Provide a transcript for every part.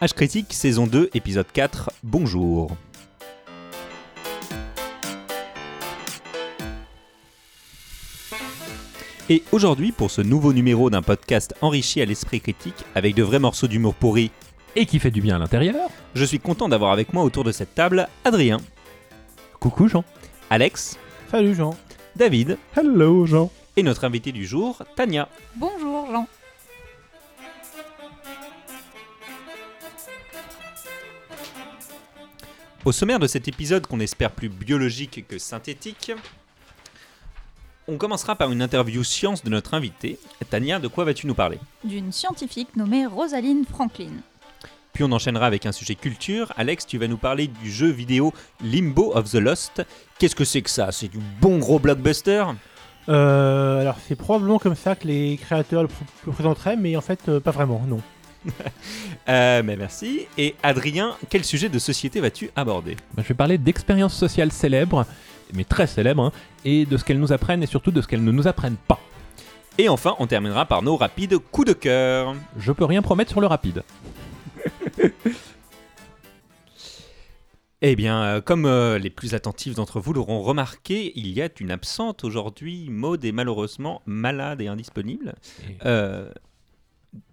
H Critique, saison 2, épisode 4, bonjour. Et aujourd'hui, pour ce nouveau numéro d'un podcast enrichi à l'esprit critique, avec de vrais morceaux d'humour pourri, et qui fait du bien à l'intérieur. je suis content d'avoir avec moi autour de cette table Adrien, Coucou Jean. Alex, Salut Jean. David Hello Jean. et notre invité du jour, Tania. Bonjour Au sommaire de cet épisode qu'on espère plus biologique que synthétique, on commencera par une interview science de notre invité. Tania, de quoi vas-tu nous parler? D'une scientifique nommée Rosaline Franklin. Puis on enchaînera avec un sujet culture. Alex, tu vas nous parler du jeu vidéo Limbo of the Lost. Qu'est-ce que c'est que ça? C'est du bon gros blockbuster? Euh, alors c'est probablement comme ça que les créateurs le, pr- le présenteraient, mais en fait euh, pas vraiment, non. Euh, mais merci. Et Adrien, quel sujet de société vas-tu aborder? Ben, je vais parler d'expériences sociales célèbres, mais très célèbres, hein, et de ce qu'elles nous apprennent et surtout de ce qu'elles ne nous apprennent pas. Et enfin, on terminera par nos rapides coups de cœur. Je peux rien promettre sur le rapide. Eh bien, euh, comme euh, les plus attentifs d'entre vous l'auront remarqué, il y a une absente aujourd'hui. Maud est malheureusement malade et indisponible. Euh,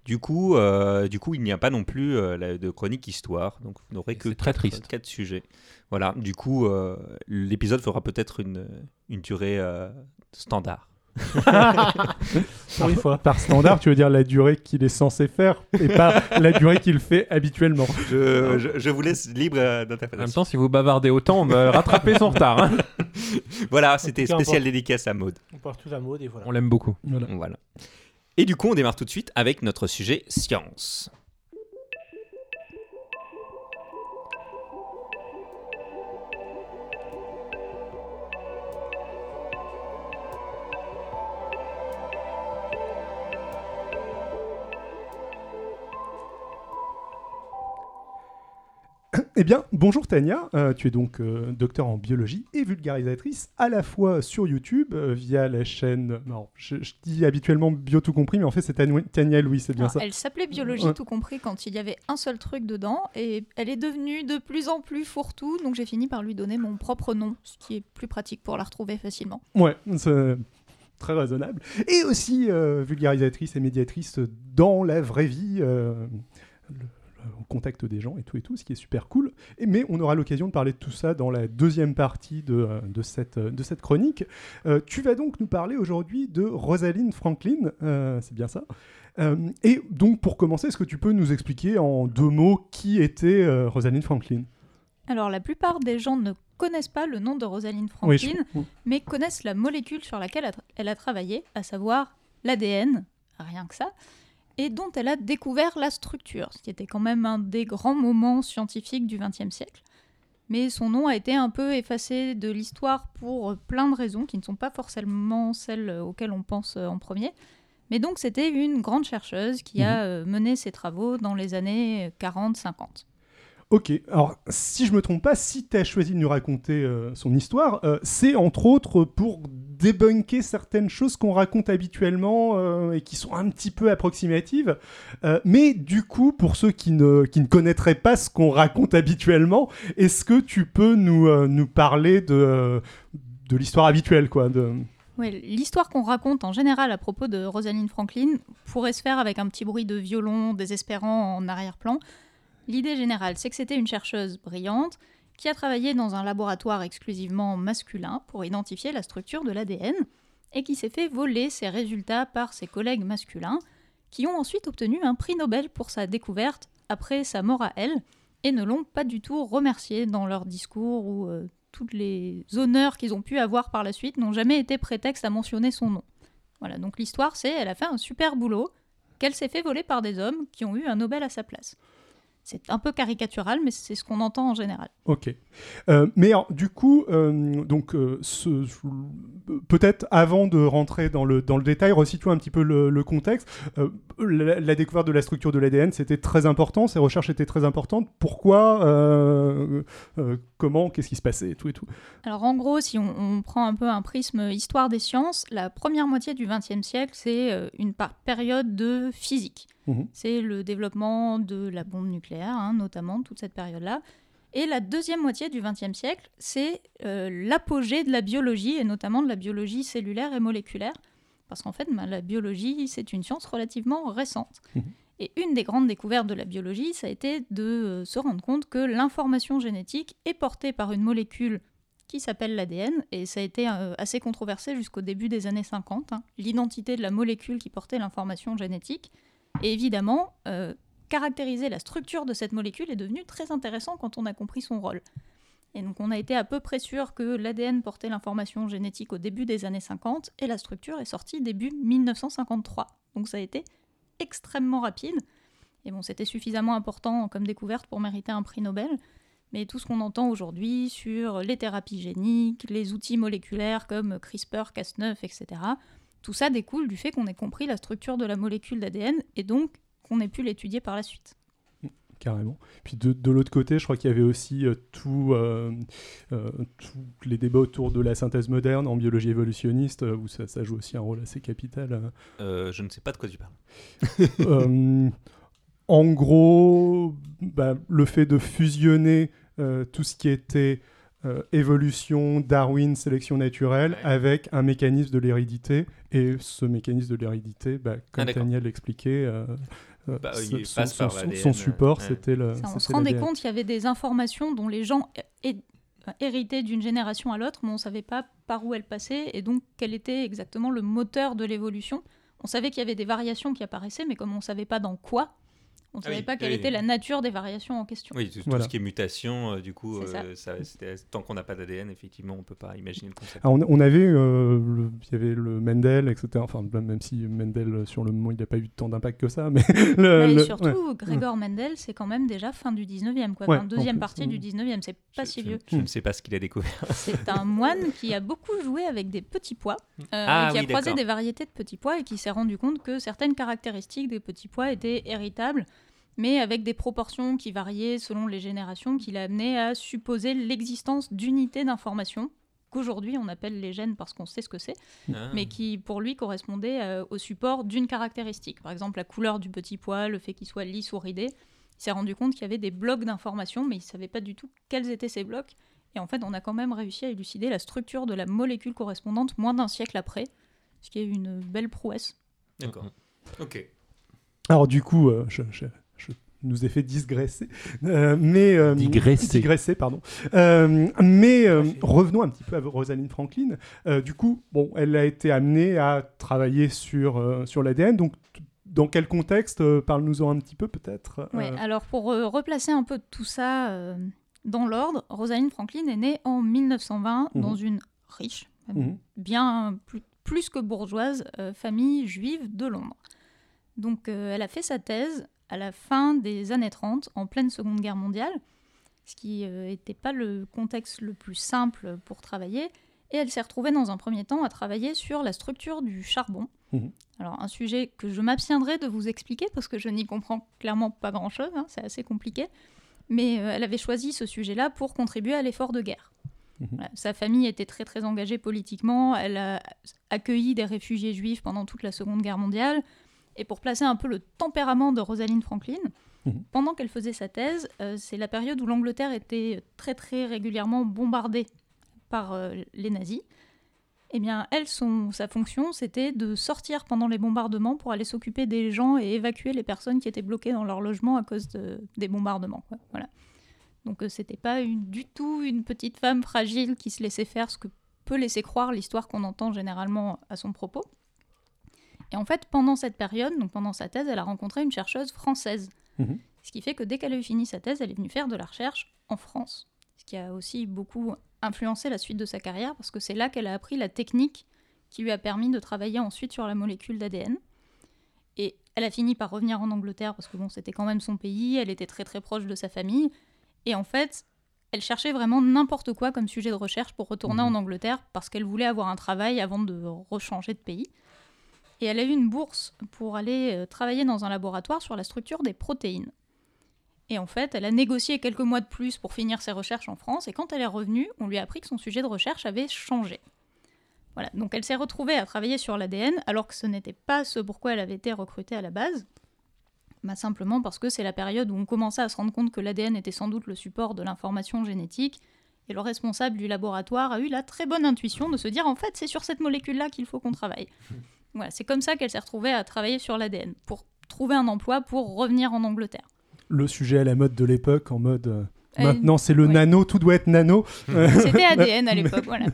du coup, euh, du coup, il n'y a pas non plus euh, de chronique histoire, donc vous n'aurez que très quatre- triste. quatre sujets. Voilà. Du coup, euh, l'épisode fera peut-être une, une durée euh, standard. Pour une fois. Par standard, tu veux dire la durée qu'il est censé faire et pas la durée qu'il fait habituellement. Je, je- je vous laisse libre euh, En même d'interprétation. temps, si vous bavardez autant, on va rattraper son retard. hein. Voilà, c'était tout spécial dédicace à Maud. On part tous à mode et voilà. On l'aime beaucoup. Voilà. Voilà. Et du coup, on démarre tout de suite avec notre sujet science. Eh bien, bonjour Tania, Euh, tu es donc euh, docteur en biologie et vulgarisatrice à la fois sur YouTube euh, via la chaîne. Non, je, je dis habituellement bio tout compris, mais en fait c'est Tania, Louis, c'est bien Alors, ça. elle s'appelait Biologie Ouais. tout compris quand il y avait un seul truc dedans et elle est devenue de plus en plus fourre-tout donc j'ai fini par lui donner mon propre nom ce qui est plus pratique pour la retrouver facilement. Ouais, c'est très raisonnable. Et aussi vulgarisatrice et médiatrice dans la vraie vie, le- au contact des gens et tout et tout, ce qui est super cool. Et, mais on aura l'occasion de parler de tout ça dans la deuxième partie de, euh, de, cette, euh, de cette chronique. Euh, tu vas donc nous parler aujourd'hui de Rosaline Franklin, euh, c'est bien ça. Euh, et donc pour commencer, est-ce que tu peux nous expliquer en deux mots qui était Rosaline Franklin? Alors la plupart des gens ne connaissent pas le nom de Rosaline Oui, Franklin je- mais connaissent la molécule sur laquelle elle a travaillé, à savoir l'ADN, rien que ça, et dont elle a découvert la structure, ce qui était quand même un des grands moments scientifiques du XXe siècle. Mais son nom a été un peu effacé de l'histoire pour plein de raisons qui ne sont pas forcément celles auxquelles on pense euh, en premier. Mais donc c'était une grande chercheuse qui a euh, mené ses travaux dans les années 40-50. Ok, alors si je me trompe pas, si tu as choisi de nous raconter euh, son histoire, euh, c'est entre autres pour débunker certaines choses qu'on raconte habituellement euh, et qui sont un petit peu approximatives. Mais du coup, pour ceux qui ne, connaîtraient pas ce qu'on raconte habituellement, est-ce que tu peux nous, parler de, l'histoire habituelle quoi de... L'histoire qu'on raconte en général à propos de Rosalind Franklin pourrait se faire avec un petit bruit de violon désespérant en arrière-plan. L'idée générale, c'est que c'était une chercheuse brillante qui a travaillé dans un laboratoire exclusivement masculin pour identifier la structure de l'ADN et qui s'est fait voler ses résultats par ses collègues masculins qui ont ensuite obtenu un prix Nobel pour sa découverte après sa mort à elle et ne l'ont pas du tout remercié dans leur discours ou euh, toutes les honneurs qu'ils ont pu avoir par la suite n'ont jamais été prétexte à mentionner son nom. Voilà, donc l'histoire c'est elle a fait un super boulot, qu'elle s'est fait voler par des hommes qui ont eu un Nobel à sa place. C'est un peu caricatural, mais c'est ce qu'on entend en général. Ok. Euh, mais alors, du coup, euh, donc, euh, peut-être avant de rentrer dans le, dans le détail, resituer un petit peu le, le contexte. La, la découverte de la structure de l'ADN, c'était très important, ces recherches étaient très importantes. Pourquoi Comment Qu'est-ce qui se passait et tout et tout? Alors en gros, si on, on prend un peu un prisme histoire des sciences, la première moitié du XXe siècle, c'est une période de physique. Mhm. C'est le développement de la bombe nucléaire, hein, notamment toute cette période-là. Et la deuxième moitié du XXe siècle, c'est euh, l'apogée de la biologie, et notamment de la biologie cellulaire et moléculaire. Parce qu'en fait, ben, la biologie, c'est une science relativement récente. Mhm. Et une des grandes découvertes de la biologie, ça a été de euh, se rendre compte que l'information génétique est portée par une molécule qui s'appelle l'ADN, et ça a été euh, assez controversé jusqu'au début des années 50, hein, l'identité de la molécule qui portait l'information génétique. Et évidemment, euh, caractériser la structure de cette molécule est devenu très intéressant quand on a compris son rôle. Et donc on a été à peu près sûr que l'ADN portait l'information génétique au début des années 50 et la structure est sortie début 1953. Donc ça a été extrêmement rapide. Et bon, c'était suffisamment important comme découverte pour mériter un prix Nobel. Mais tout ce qu'on entend aujourd'hui sur les thérapies géniques, les outils moléculaires comme CRISPR, Cas9, etc., tout ça découle du fait qu'on ait compris la structure de la molécule d'ADN et donc qu'on ait pu l'étudier par la suite. Carrément. Puis de, de l'autre côté, je crois qu'il y avait aussi euh, tout, euh, euh, tous les débats autour de la synthèse moderne en biologie évolutionniste, euh, où ça, ça joue aussi un rôle assez capital. euh. Euh, je ne sais pas de quoi tu parles. Euh, en gros, bah, le fait de fusionner euh, tout ce qui était euh, évolution, Darwin, sélection naturelle, Ouais. avec un mécanisme de l'hérédité. Et ce mécanisme de l'hérédité, bah, comme Ah. Daniel l'expliquait, euh, euh, Bah, son, support, ouais. c'était le. Ça, on se rendait l'ADN. compte qu'il y avait des informations dont les gens héritaient d'une génération à l'autre, mais on ne savait pas par où elles passaient et donc quel était exactement le moteur de l'évolution. On savait qu'il y avait des variations qui apparaissaient, mais comme on ne savait pas dans quoi, on ne Ah savait oui, pas quelle oui. était la nature des variations en question. Oui, tout, tout Voilà. ce qui est mutation, euh, du coup, ça. euh, ça, tant qu'on n'a pas d'ADN, effectivement, on peut pas imaginer le concept. Alors, on, on avait, euh, le- il y avait le Mendel, etc. Enfin, même si Mendel, sur le moment, il n'a pas eu tant d'impact que ça, mais le- Mais le- surtout, ouais. Gregor Mendel, c'est quand même déjà fin du 19e, quoi. Ouais, Enfin, deuxième partie mm. du 19e, c'est pas Je- si je- vieux. Je, ne sais pas ce qu'il a découvert. C'est un moine qui a beaucoup joué avec des petits pois, euh, Ah qui a croisé des variétés de petits pois et qui s'est rendu compte que certaines caractéristiques des petits pois étaient héritables, mais avec des proportions qui variaient selon les générations, qui l'a amené à supposer l'existence d'unités d'information qu'aujourd'hui on appelle les gènes parce qu'on sait ce que c'est, Ah. mais qui pour lui correspondaient euh, au support d'une caractéristique. Par exemple, la couleur du petit pois, le fait qu'il soit lisse ou ridé. Il s'est rendu compte qu'il y avait des blocs d'informations, mais il ne savait pas du tout quels étaient ces blocs. Et en fait, on a quand même réussi à élucider la structure de la molécule correspondante moins d'un siècle après, ce qui est une belle prouesse. D'accord. Ok. Alors du coup, euh, je nous ai fait digresser, euh, mais euh, Digresser. digresser, pardon. Euh, mais euh, revenons un petit peu à Rosalind Franklin. Euh, du coup, bon, elle a été amenée à travailler sur euh, sur l'ADN. Donc, dans quel contexte euh, Parle-nous-en un petit peu, peut-être. Euh, alors pour euh, replacer un peu tout ça euh, dans l'ordre, Rosalind Franklin est née en 1920 Mhm. dans une riche, mhm. bien plus, plus que bourgeoise, euh, famille juive de Londres. Donc euh, elle a fait sa thèse à la fin des années 30, en pleine Seconde Guerre mondiale, ce qui n'était pas le contexte le plus simple pour travailler. Et elle s'est retrouvée dans un premier temps à travailler sur la structure du charbon. Mhm. Alors un sujet que je m'abstiendrai de vous expliquer parce que je n'y comprends clairement pas grand-chose, hein, c'est assez compliqué. Mais euh, elle avait choisi ce sujet-là pour contribuer à l'effort de guerre. Voilà, Sa famille était très très engagée politiquement, elle a accueilli des réfugiés juifs pendant toute la Seconde Guerre mondiale. Et pour placer un peu le tempérament de Rosalind Franklin, Mhm. pendant qu'elle faisait sa thèse, euh, c'est la période où l'Angleterre était très très régulièrement bombardée par euh, les nazis. Eh bien, elle, son, sa fonction, c'était de sortir pendant les bombardements pour aller s'occuper des gens et évacuer les personnes qui étaient bloquées dans leur logement à cause de- des bombardements. quoi. Voilà. Donc, euh, c'était pas une- du tout une petite femme fragile qui se laissait faire ce que peut laisser croire l'histoire qu'on entend généralement à son propos. Et en fait, pendant cette période, donc pendant sa thèse, elle a rencontré une chercheuse française. Mhm. Ce qui fait que dès qu'elle a eu fini sa thèse, elle est venue faire de la recherche en France. Ce qui a aussi beaucoup influencé la suite de sa carrière, parce que c'est là qu'elle a appris la technique qui lui a permis de travailler ensuite sur la molécule d'ADN. Et elle a fini par revenir en Angleterre, parce que bon, c'était quand même son pays, elle était très très proche de sa famille. Et en fait, elle cherchait vraiment n'importe quoi comme sujet de recherche pour retourner Mhm. en Angleterre, parce qu'elle voulait avoir un travail avant de rechanger de pays. Et elle a eu une bourse pour aller euh, travailler dans un laboratoire sur la structure des protéines. Et en fait, elle a négocié quelques mois de plus pour finir ses recherches en France, et quand elle est revenue, on lui a appris que son sujet de recherche avait changé. Voilà, donc elle s'est retrouvée à travailler sur l'ADN, alors que ce n'était pas ce pourquoi elle avait été recrutée à la base. bah, Simplement parce que c'est la période où on commençait à se rendre compte que l'ADN était sans doute le support de l'information génétique. Et le responsable du laboratoire a eu la très bonne intuition de se dire en fait c'est sur cette molécule-là qu'il faut qu'on travaille. Voilà, c'est comme ça qu'elle s'est retrouvée à travailler sur l'ADN pour trouver un emploi pour revenir en Angleterre. Le sujet à la mode de l'époque, en mode euh, Euh, maintenant c'est le nano, tout doit être nano. C'était ADN à l'époque, voilà.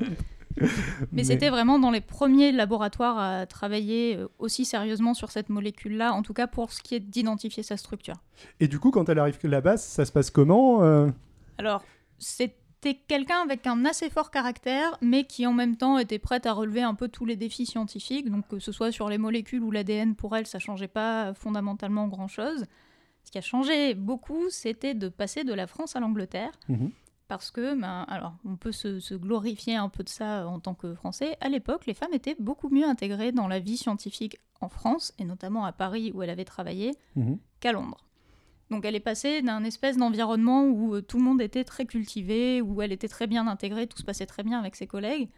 Mais, c'était vraiment dans les premiers laboratoires à travailler euh, aussi sérieusement sur cette molécule-là, en tout cas pour ce qui est d'identifier sa structure. Et du coup, quand elle arrive là-bas, ça se passe comment euh? Alors, c'était quelqu'un avec un assez fort caractère, mais qui en même temps était prête à relever un peu tous les défis scientifiques. Donc, que ce soit sur les molécules ou l'ADN, pour elle, ça changeait pas fondamentalement grand-chose. Ce qui a changé beaucoup, c'était de passer de la France à l'Angleterre. Mhm. Parce que, ben, alors, on peut se, se glorifier un peu de ça en tant que Français. À l'époque, les femmes étaient beaucoup mieux intégrées dans la vie scientifique en France, et notamment à Paris où elle avait travaillé, Mhm. qu'à Londres. Donc elle est passée d'un espèce d'environnement où euh, tout le monde était très cultivé, où elle était très bien intégrée, tout se passait très bien avec ses collègues,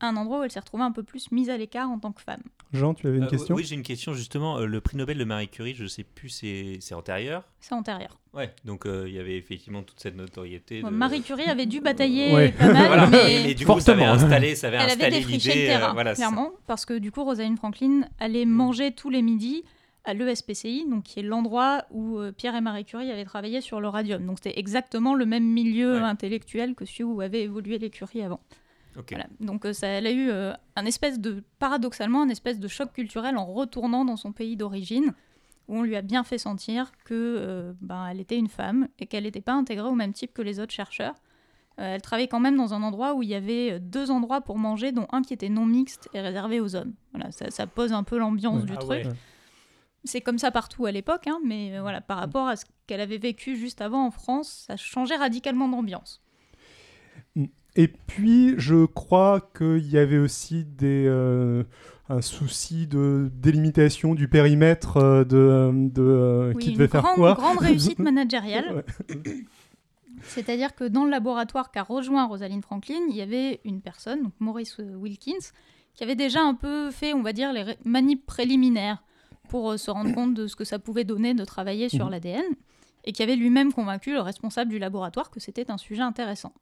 à un endroit où elle s'est retrouvée un peu plus mise à l'écart en tant que femme. Jean, tu avais une Euh, question? Oui, j'ai une question justement. Euh, le prix Nobel de Marie Curie, je sais plus, c'est c'est antérieur? C'est antérieur. Ouais, donc euh, il y avait effectivement toute cette notoriété. de- Marie Curie avait dû batailler Ouais. pas mal, Voilà, mais... mais, mais du coup, ça avait installé, ça avait elle avait installé défriché le terrain, euh, voilà, clairement, parce que du coup, Rosalind Franklin allait manger tous les midis à l'ESPCI, donc qui est l'endroit où euh, Pierre et Marie Curie avaient travaillé sur le radium. Donc c'était exactement le même milieu Ouais. intellectuel que celui où avaient évolué les Curie avant. Ok. Voilà. Donc euh, ça, elle a eu euh, un espèce de, paradoxalement, un espèce de choc culturel en retournant dans son pays d'origine, où on lui a bien fait sentir que euh, ben, elle était une femme et qu'elle n'était pas intégrée au même type que les autres chercheurs. Euh, elle travaillait quand même dans un endroit où il y avait deux endroits pour manger, dont un qui était non mixte et réservé aux hommes. Voilà, ça, ça pose un peu l'ambiance Ouais. du Ah truc. ouais. C'est comme ça partout à l'époque, hein, mais euh, voilà, par rapport à ce qu'elle avait vécu juste avant en France, ça changeait radicalement d'ambiance. Et puis, je crois qu'il y avait aussi des, euh, un souci de délimitation du périmètre euh, de, de euh, Oui, qui une devait faire grande, quoi. grande réussite managériale. Ouais. C'est-à-dire que dans le laboratoire qu'a rejoint Rosalind Franklin, il y avait une personne, donc Maurice Wilkins, qui avait déjà un peu fait, on va dire, les manips préliminaires pour euh, se rendre compte de ce que ça pouvait donner de travailler sur Mhm. l'ADN, et qui avait lui-même convaincu le responsable du laboratoire que c'était un sujet intéressant.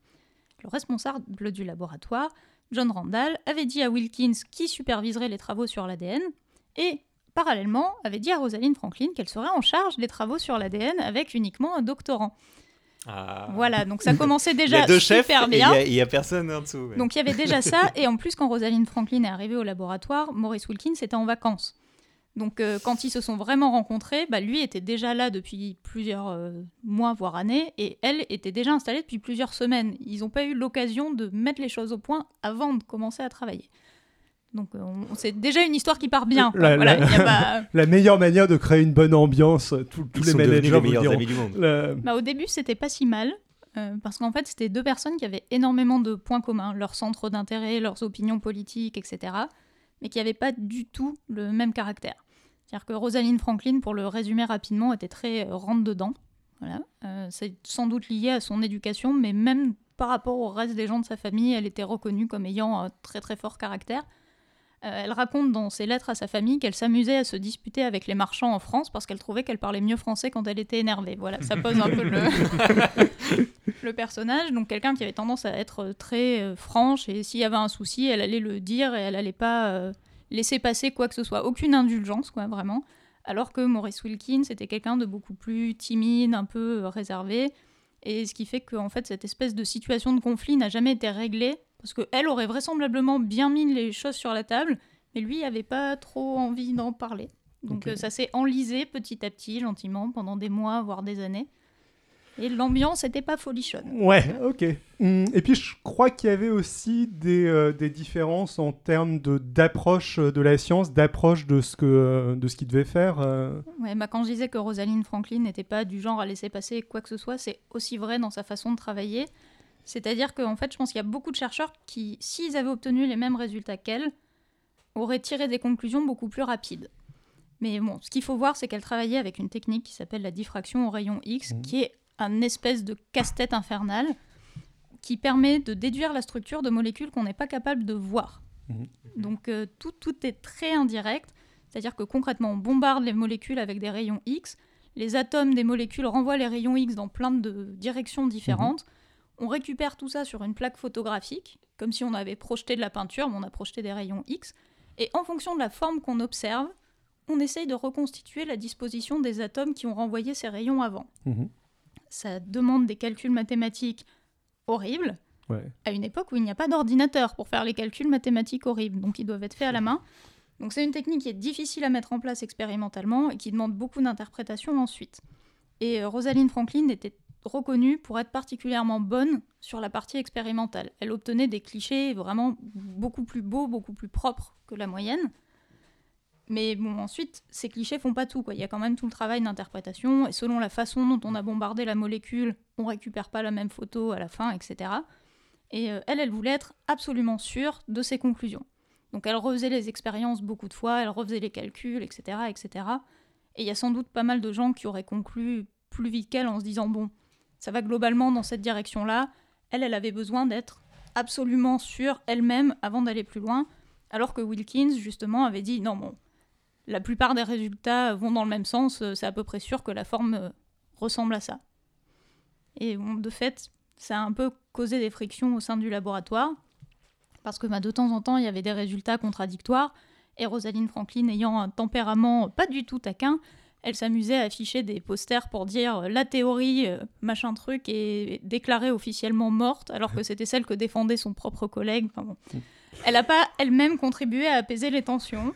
Le responsable du laboratoire, John Randall, avait dit à Wilkins qui superviserait les travaux sur l'ADN, et parallèlement avait dit à Rosalind Franklin qu'elle serait en charge des travaux sur l'ADN avec uniquement un doctorant. Ah. Voilà, donc ça commençait Il y déjà a deux chefs super et il y bien. a- il y, a personne en dessous. ouais. Donc il y avait déjà ça, et en plus quand Rosalind Franklin est arrivée au laboratoire, Maurice Wilkins était en vacances. Donc euh, quand ils se sont vraiment rencontrés, bah, lui était déjà là depuis plusieurs euh, mois, voire années, et elle était déjà installée depuis plusieurs semaines. Ils n'ont pas eu l'occasion de mettre les choses au point avant de commencer à travailler. Donc euh, c'est déjà une histoire qui part bien. La- Voilà, la- il y a pas- La meilleure manière de créer une bonne ambiance, tout- tous Ils les sont devenus managers les vous meilleurs diront. amis du monde. La- Bah, au début, c'était pas si mal, euh, parce qu'en fait, c'était deux personnes qui avaient énormément de points communs, leurs centres d'intérêt, leurs opinions politiques, etc., mais qui n'avaient pas du tout le même caractère. C'est-à-dire que Rosalind Franklin, pour le résumer rapidement, était très euh, rentre-dedans. Voilà. Euh, c'est sans doute lié à son éducation, mais même par rapport au reste des gens de sa famille, elle était reconnue comme ayant un très très fort caractère. Euh, elle raconte dans ses lettres à sa famille qu'elle s'amusait à se disputer avec les marchands en France parce qu'elle trouvait qu'elle parlait mieux français quand elle était énervée. Voilà, ça pose un peu le, le personnage. Donc quelqu'un qui avait tendance à être très euh, franche et s'il y avait un souci, elle allait le dire et elle allait pas euh, laisser passer quoi que ce soit. Aucune indulgence, quoi, vraiment. Alors que Maurice Wilkins était quelqu'un de beaucoup plus timide, un peu euh, réservé. Et ce qui fait qu'en fait, cette espèce de situation de conflit n'a jamais été réglée parce qu'elle aurait vraisemblablement bien mis les choses sur la table, mais lui avait pas trop envie d'en parler. Donc euh, ça s'est enlisé petit à petit, gentiment, pendant des mois, voire des années. Et l'ambiance n'était pas folichonne. Ouais, ok. Hum, Et puis je crois qu'il y avait aussi des, euh, des différences en termes d'approche de la science, d'approche de ce que euh, de ce qu'il devait faire. euh. Ouais, bah quand je disais que Rosalind Franklin n'était pas du genre à laisser passer quoi que ce soit, c'est aussi vrai dans sa façon de travailler. C'est-à-dire qu'en fait, je pense qu'il y a beaucoup de chercheurs qui, s'ils avaient obtenu les mêmes résultats qu'elle, auraient tiré des conclusions beaucoup plus rapides. Mais bon, ce qu'il faut voir, c'est qu'elle travaillait avec une technique qui s'appelle la diffraction au rayon X, Mhm. qui est un espèce de casse-tête infernal qui permet de déduire la structure de molécules qu'on n'est pas capable de voir. Mhm. Donc euh, tout, tout est très indirect, c'est-à-dire que concrètement, on bombarde les molécules avec des rayons X, les atomes des molécules renvoient les rayons X dans plein de directions différentes. On récupère tout ça sur une plaque photographique, comme si on avait projeté de la peinture, mais on a projeté des rayons X. Et en fonction de la forme qu'on observe, on essaye de reconstituer la disposition des atomes qui ont renvoyé ces rayons avant. Mhm. Ça demande des calculs mathématiques horribles, Ouais. à une époque où il n'y a pas d'ordinateur pour faire les calculs mathématiques horribles, donc ils doivent être faits à la main. Donc c'est une technique qui est difficile à mettre en place expérimentalement et qui demande beaucoup d'interprétation ensuite. Et euh, Rosalind Franklin était reconnue pour être particulièrement bonne sur la partie expérimentale. Elle obtenait des clichés vraiment beaucoup plus beaux, beaucoup plus propres que la moyenne. Mais bon, ensuite, ces clichés font pas tout. Il y a quand même tout le travail d'interprétation, et selon la façon dont on a bombardé la molécule, on récupère pas la même photo à la fin, etc. Et euh, elle, elle voulait être absolument sûre de ses conclusions. Donc elle refaisait les expériences beaucoup de fois, elle refaisait les calculs, etc. etc. Et il y a sans doute pas mal de gens qui auraient conclu plus vite qu'elle en se disant, bon, ça va globalement dans cette direction-là. Elle, elle avait besoin d'être absolument sûre elle-même avant d'aller plus loin, alors que Wilkins, justement, avait dit, non, bon, la plupart des résultats vont dans le même sens, euh, c'est à peu près sûr que la forme euh, ressemble à ça. Et bon, de fait, ça a un peu causé des frictions au sein du laboratoire, parce que bah, de temps en temps, il y avait des résultats contradictoires, et Rosalind Franklin ayant un tempérament pas du tout taquin, elle s'amusait à afficher des posters pour dire euh, la théorie, machin truc, est déclarée officiellement morte, alors que c'était celle que défendait son propre collègue. Enfin bon. Elle n'a pas elle-même contribué à apaiser les tensions.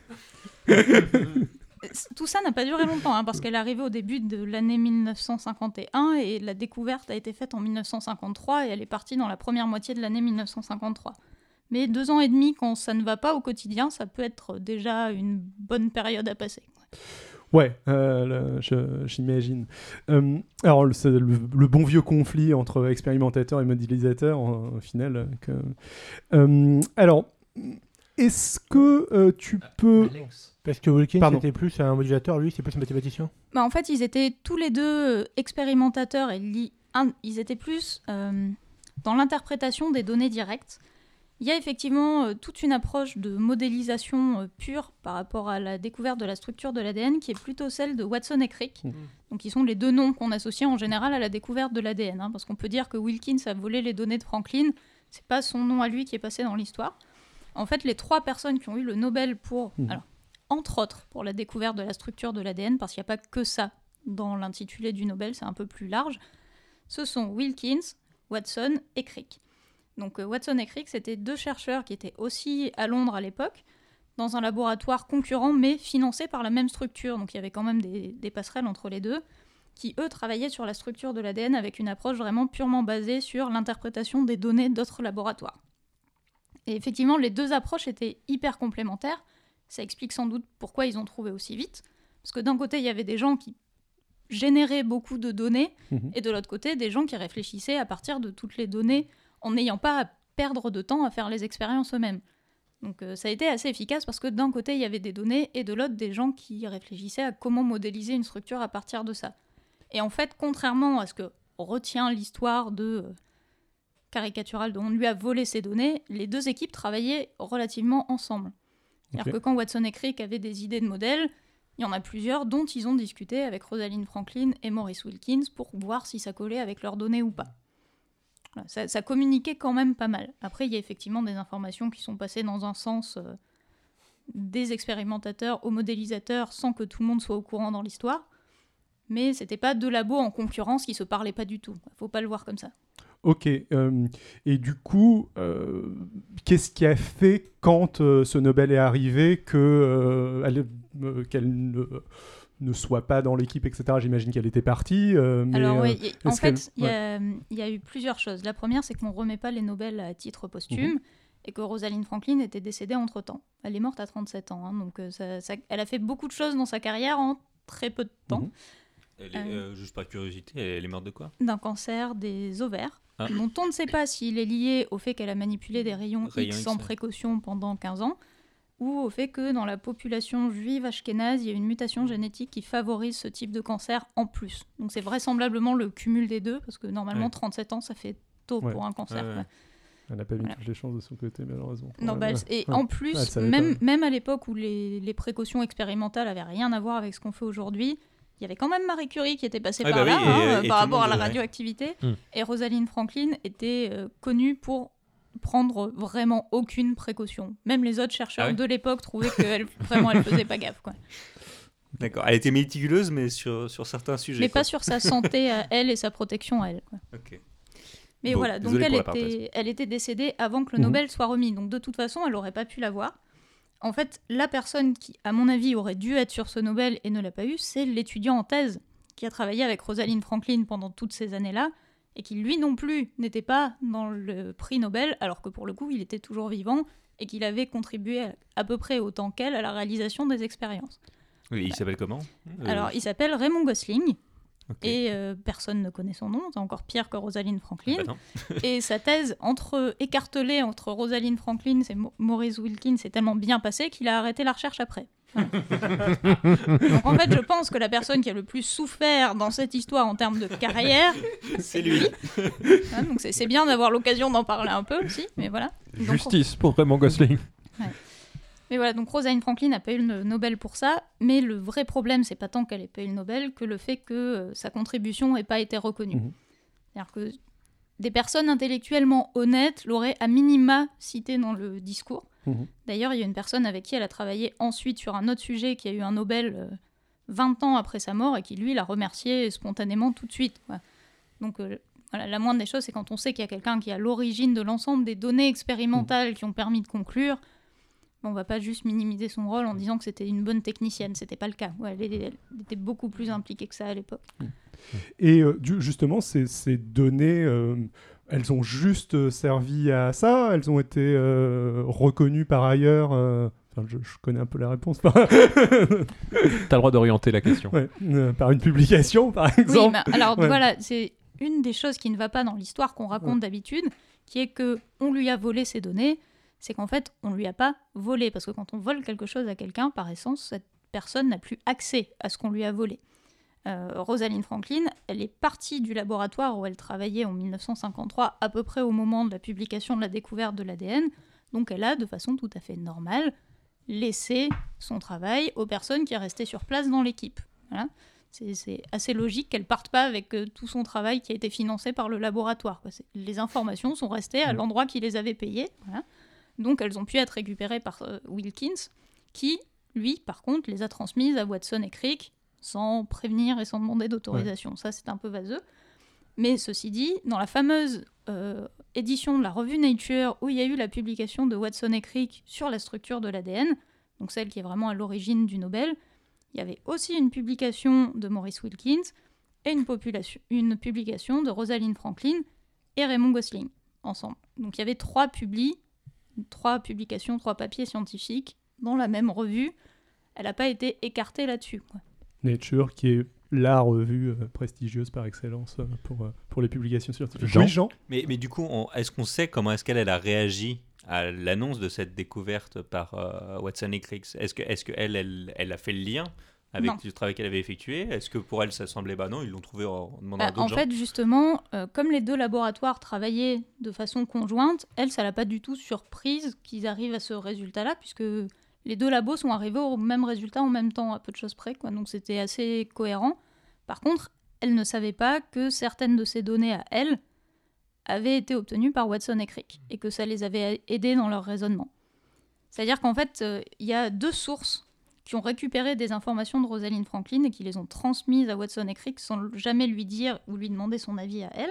Tout ça n'a pas duré longtemps, hein, parce qu'elle est arrivée au début de l'année 1951 et la découverte a été faite en 1953 et elle est partie dans la première moitié de l'année 1953. Mais deux ans et demi, quand ça ne va pas au quotidien, ça peut être déjà une bonne période à passer. Ouais, euh, j'imagine. Euh, alors, le, c'est le, le bon vieux conflit entre expérimentateurs et modélisateurs, en- au final. euh, que- Euh, alors, est-ce que euh, tu peux... Parce que Wilkins Pardon. était plus un modulateur, lui, c'est plus un mathématicien. Bah, en fait, ils étaient tous les deux euh, expérimentateurs et li- un- ils étaient plus euh, dans l'interprétation des données directes. Il y a effectivement euh, toute une approche de modélisation euh, pure par rapport à la découverte de la structure de l'ADN qui est plutôt celle de Watson et Crick. Mhm. Donc, qui sont les deux noms qu'on associe en général à la découverte de l'ADN. hein, parce qu'on peut dire que Wilkins a volé les données de Franklin, c'est pas son nom à lui qui est passé dans l'histoire. En fait, les trois personnes qui ont eu le Nobel pour. Mhm. Alors, entre autres pour la découverte de la structure de l'ADN, parce qu'il n'y a pas que ça dans l'intitulé du Nobel, c'est un peu plus large, ce sont Wilkins, Watson et Crick. Donc euh, Watson et Crick, c'était deux chercheurs qui étaient aussi à Londres à l'époque, dans un laboratoire concurrent, mais financé par la même structure. Donc il y avait quand même des, des passerelles entre les deux, qui eux travaillaient sur la structure de l'ADN avec une approche vraiment purement basée sur l'interprétation des données d'autres laboratoires. Et effectivement, les deux approches étaient hyper complémentaires. Ça explique sans doute pourquoi ils ont trouvé aussi vite. Parce que d'un côté, il y avait des gens qui généraient beaucoup de données, Mhm. et de l'autre côté, des gens qui réfléchissaient à partir de toutes les données en n'ayant pas à perdre de temps à faire les expériences eux-mêmes. Donc euh, ça a été assez efficace parce que d'un côté, il y avait des données, et de l'autre, des gens qui réfléchissaient à comment modéliser une structure à partir de ça. Et en fait, contrairement à ce que retient l'histoire de euh, caricaturale dont on lui a volé ses données, les deux équipes travaillaient relativement ensemble. C'est-à-dire que quand Watson et Crick avaient des idées de modèles, il y en a plusieurs dont ils ont discuté avec Rosalind Franklin et Maurice Wilkins pour voir si ça collait avec leurs données ou pas. Voilà, ça, ça communiquait quand même pas mal. Après, il y a effectivement des informations qui sont passées dans un sens euh, des expérimentateurs aux modélisateurs sans que tout le monde soit au courant dans l'histoire. Mais c'était pas deux labos en concurrence qui se parlaient pas du tout. Faut pas le voir comme ça. Ok. euh, et du coup, euh, qu'est-ce qui a fait quand euh, ce Nobel est arrivé que euh, elle- euh, qu'elle ne, ne soit pas dans l'équipe, etc. J'imagine qu'elle était partie. euh, mais, Alors, euh, y- en fait, il y, a- il y a eu plusieurs choses. La première, c'est qu'on remet pas les Nobel à titre Mhm. posthume et que Rosalind Franklin était décédée entre temps. Elle est morte à 37 ans, hein, donc euh, ça- ça- elle a fait beaucoup de choses dans sa carrière en très peu de temps. Mhm. Elle est, euh, juste par curiosité, elle est morte de quoi? D'un cancer des ovaires, Ah. dont on ne sait pas s'il est lié au fait qu'elle a manipulé des rayons, Rayons X X, sans ouais. précaution pendant 15 ans, ou au fait que dans la population juive ashkénaze, il y a une mutation génétique qui favorise ce type de cancer en plus. Donc c'est vraisemblablement le cumul des deux, parce que normalement Ouais. 37 ans, ça fait tôt Ouais. pour un cancer. Ouais, ouais. quoi. Elle n'a pas mis Voilà. toutes les chances de son côté, malheureusement. Non, bah, et Ouais. en plus, même, à l'époque où les, les précautions expérimentales avaient rien à voir avec ce qu'on fait aujourd'hui, y avait quand même Marie Curie qui était passée par bah là oui, hein, et- euh, et par rapport à la radioactivité. Mm. Et Rosalind Franklin était euh, connue pour prendre vraiment aucune précaution. Même les autres chercheurs Ah ouais de l'époque trouvaient qu'elle vraiment elle faisait pas gaffe. Quoi. D'accord. Elle était méticuleuse, mais sur, sur certains sujets. Mais quoi. pas sur sa santé à elle et sa protection à elle. quoi. Ok. Mais Bon, voilà, donc elle était, elle était décédée avant que le Mhm. Nobel soit remis. Donc de toute façon, elle n'aurait pas pu l'avoir. En fait, la personne qui, à mon avis, aurait dû être sur ce Nobel et ne l'a pas eu, c'est l'étudiant en thèse qui a travaillé avec Rosalind Franklin pendant toutes ces années-là et qui, lui non plus, n'était pas dans le prix Nobel, alors que pour le coup, il était toujours vivant et qu'il avait contribué à, à peu près autant qu'elle à la réalisation des expériences. Oui, il s'appelle comment? Euh, Alors, il s'appelle Raymond Gosling et euh, personne ne connaît son nom, c'est encore pire que Rosalind Franklin. Ah bah. Et sa thèse entre écartelée entre Rosalind Franklin et Mo- Maurice Wilkins s'est tellement bien passée qu'il a arrêté la recherche après. Voilà. Donc en fait, je pense que la personne qui a le plus souffert dans cette histoire en termes de carrière, C'est lui. hein, donc c'est bien d'avoir l'occasion d'en parler un peu aussi, mais voilà. Donc, Justice pour Raymond Gosling. Mais voilà, donc Rosalind Franklin n'a pas eu le Nobel pour ça, mais le vrai problème, c'est pas tant qu'elle ait pas eu le Nobel que le fait que euh, sa contribution n'ait pas été reconnue. Mhm. C'est-à-dire que des personnes intellectuellement honnêtes l'auraient à minima cité dans le discours. Mhm. D'ailleurs, il y a une personne avec qui elle a travaillé ensuite sur un autre sujet qui a eu un Nobel euh, 20 ans après sa mort et qui, lui, l'a remercié spontanément tout de suite. quoi. Donc, euh, voilà, la moindre des choses, c'est quand on sait qu'il y a quelqu'un qui est à l'origine de l'ensemble des données expérimentales qui ont permis de conclure, on va pas juste minimiser son rôle en disant que c'était une bonne technicienne. C'était pas le cas. Ouais, elle, elle était beaucoup plus impliquée que ça à l'époque. Et euh, justement, ces, ces données, euh, elles ont juste euh, servi à ça? Elles ont été euh, reconnues par ailleurs euh, enfin, je, je connais un peu la réponse. par- T'as le droit d'orienter la question. Ouais, euh, par une publication, par Oui, exemple. mais alors Ouais. voilà, c'est une des choses qui ne va pas dans l'histoire qu'on raconte Ouais. d'habitude, qui est que on lui a volé ses données, c'est qu'en fait on lui a pas volé parce que quand on vole quelque chose à quelqu'un, par essence, cette personne n'a plus accès à ce qu'on lui a volé. Euh, Rosalind Franklin, elle est partie du laboratoire où elle travaillait en 1953, à peu près au moment de la publication de la découverte de l'ADN. Donc elle a, de façon tout à fait normale, laissé son travail aux personnes qui restaient sur place dans l'équipe. Voilà. C'est assez logique qu'elle parte pas avec euh, tout son travail qui a été financé par le laboratoire. quoi. Les informations sont restées à Mm. l'endroit qui les avait payées. voilà. Donc elles ont pu être récupérées par euh, Wilkins, qui, lui, par contre, les a transmises à Watson et Crick sans prévenir et sans demander d'autorisation. Ça, c'est un peu vaseux. Mais ceci dit, dans la fameuse euh, édition de la revue Nature, où il y a eu la publication de Watson et Crick sur la structure de l'ADN, donc celle qui est vraiment à l'origine du Nobel, il y avait aussi une publication de Maurice Wilkins et une, publication de Rosalind Franklin et Raymond Gosling ensemble. Donc il y avait trois publis, trois publications, trois papiers scientifiques dans la même revue. Elle n'a pas été écartée là-dessus. Nature, qui est la revue euh, prestigieuse par excellence euh, pour, euh, pour les publications scientifiques. Jean Oui, Jean Mais, mais du coup, est-ce qu'on sait comment est-ce qu'elle elle a réagi à l'annonce de cette découverte par euh, Watson et Crick? Est-ce que est-ce que elle, elle, elle a fait le lien avec Non. le travail qu'elle avait effectué Est-ce que pour elle ça semblait bah non, ils l'ont trouvé en demandant Bah, à d'autres en gens fait, justement, euh, comme les deux laboratoires travaillaient de façon conjointe, elle, ça l'a pas du tout surprise qu'ils arrivent à ce résultat-là, puisque les deux labos sont arrivés au même résultat en même temps, à peu de choses près, quoi. Donc c'était assez cohérent. Par contre, elle ne savait pas que certaines de ces données à elle avaient été obtenues par Watson et Crick, et que ça les avait aidés dans leur raisonnement. C'est-à-dire qu'en fait, euh, il y a deux sources qui ont récupéré des informations de Rosalind Franklin et qui les ont transmises à Watson et Crick sans jamais lui dire ou lui demander son avis à elle.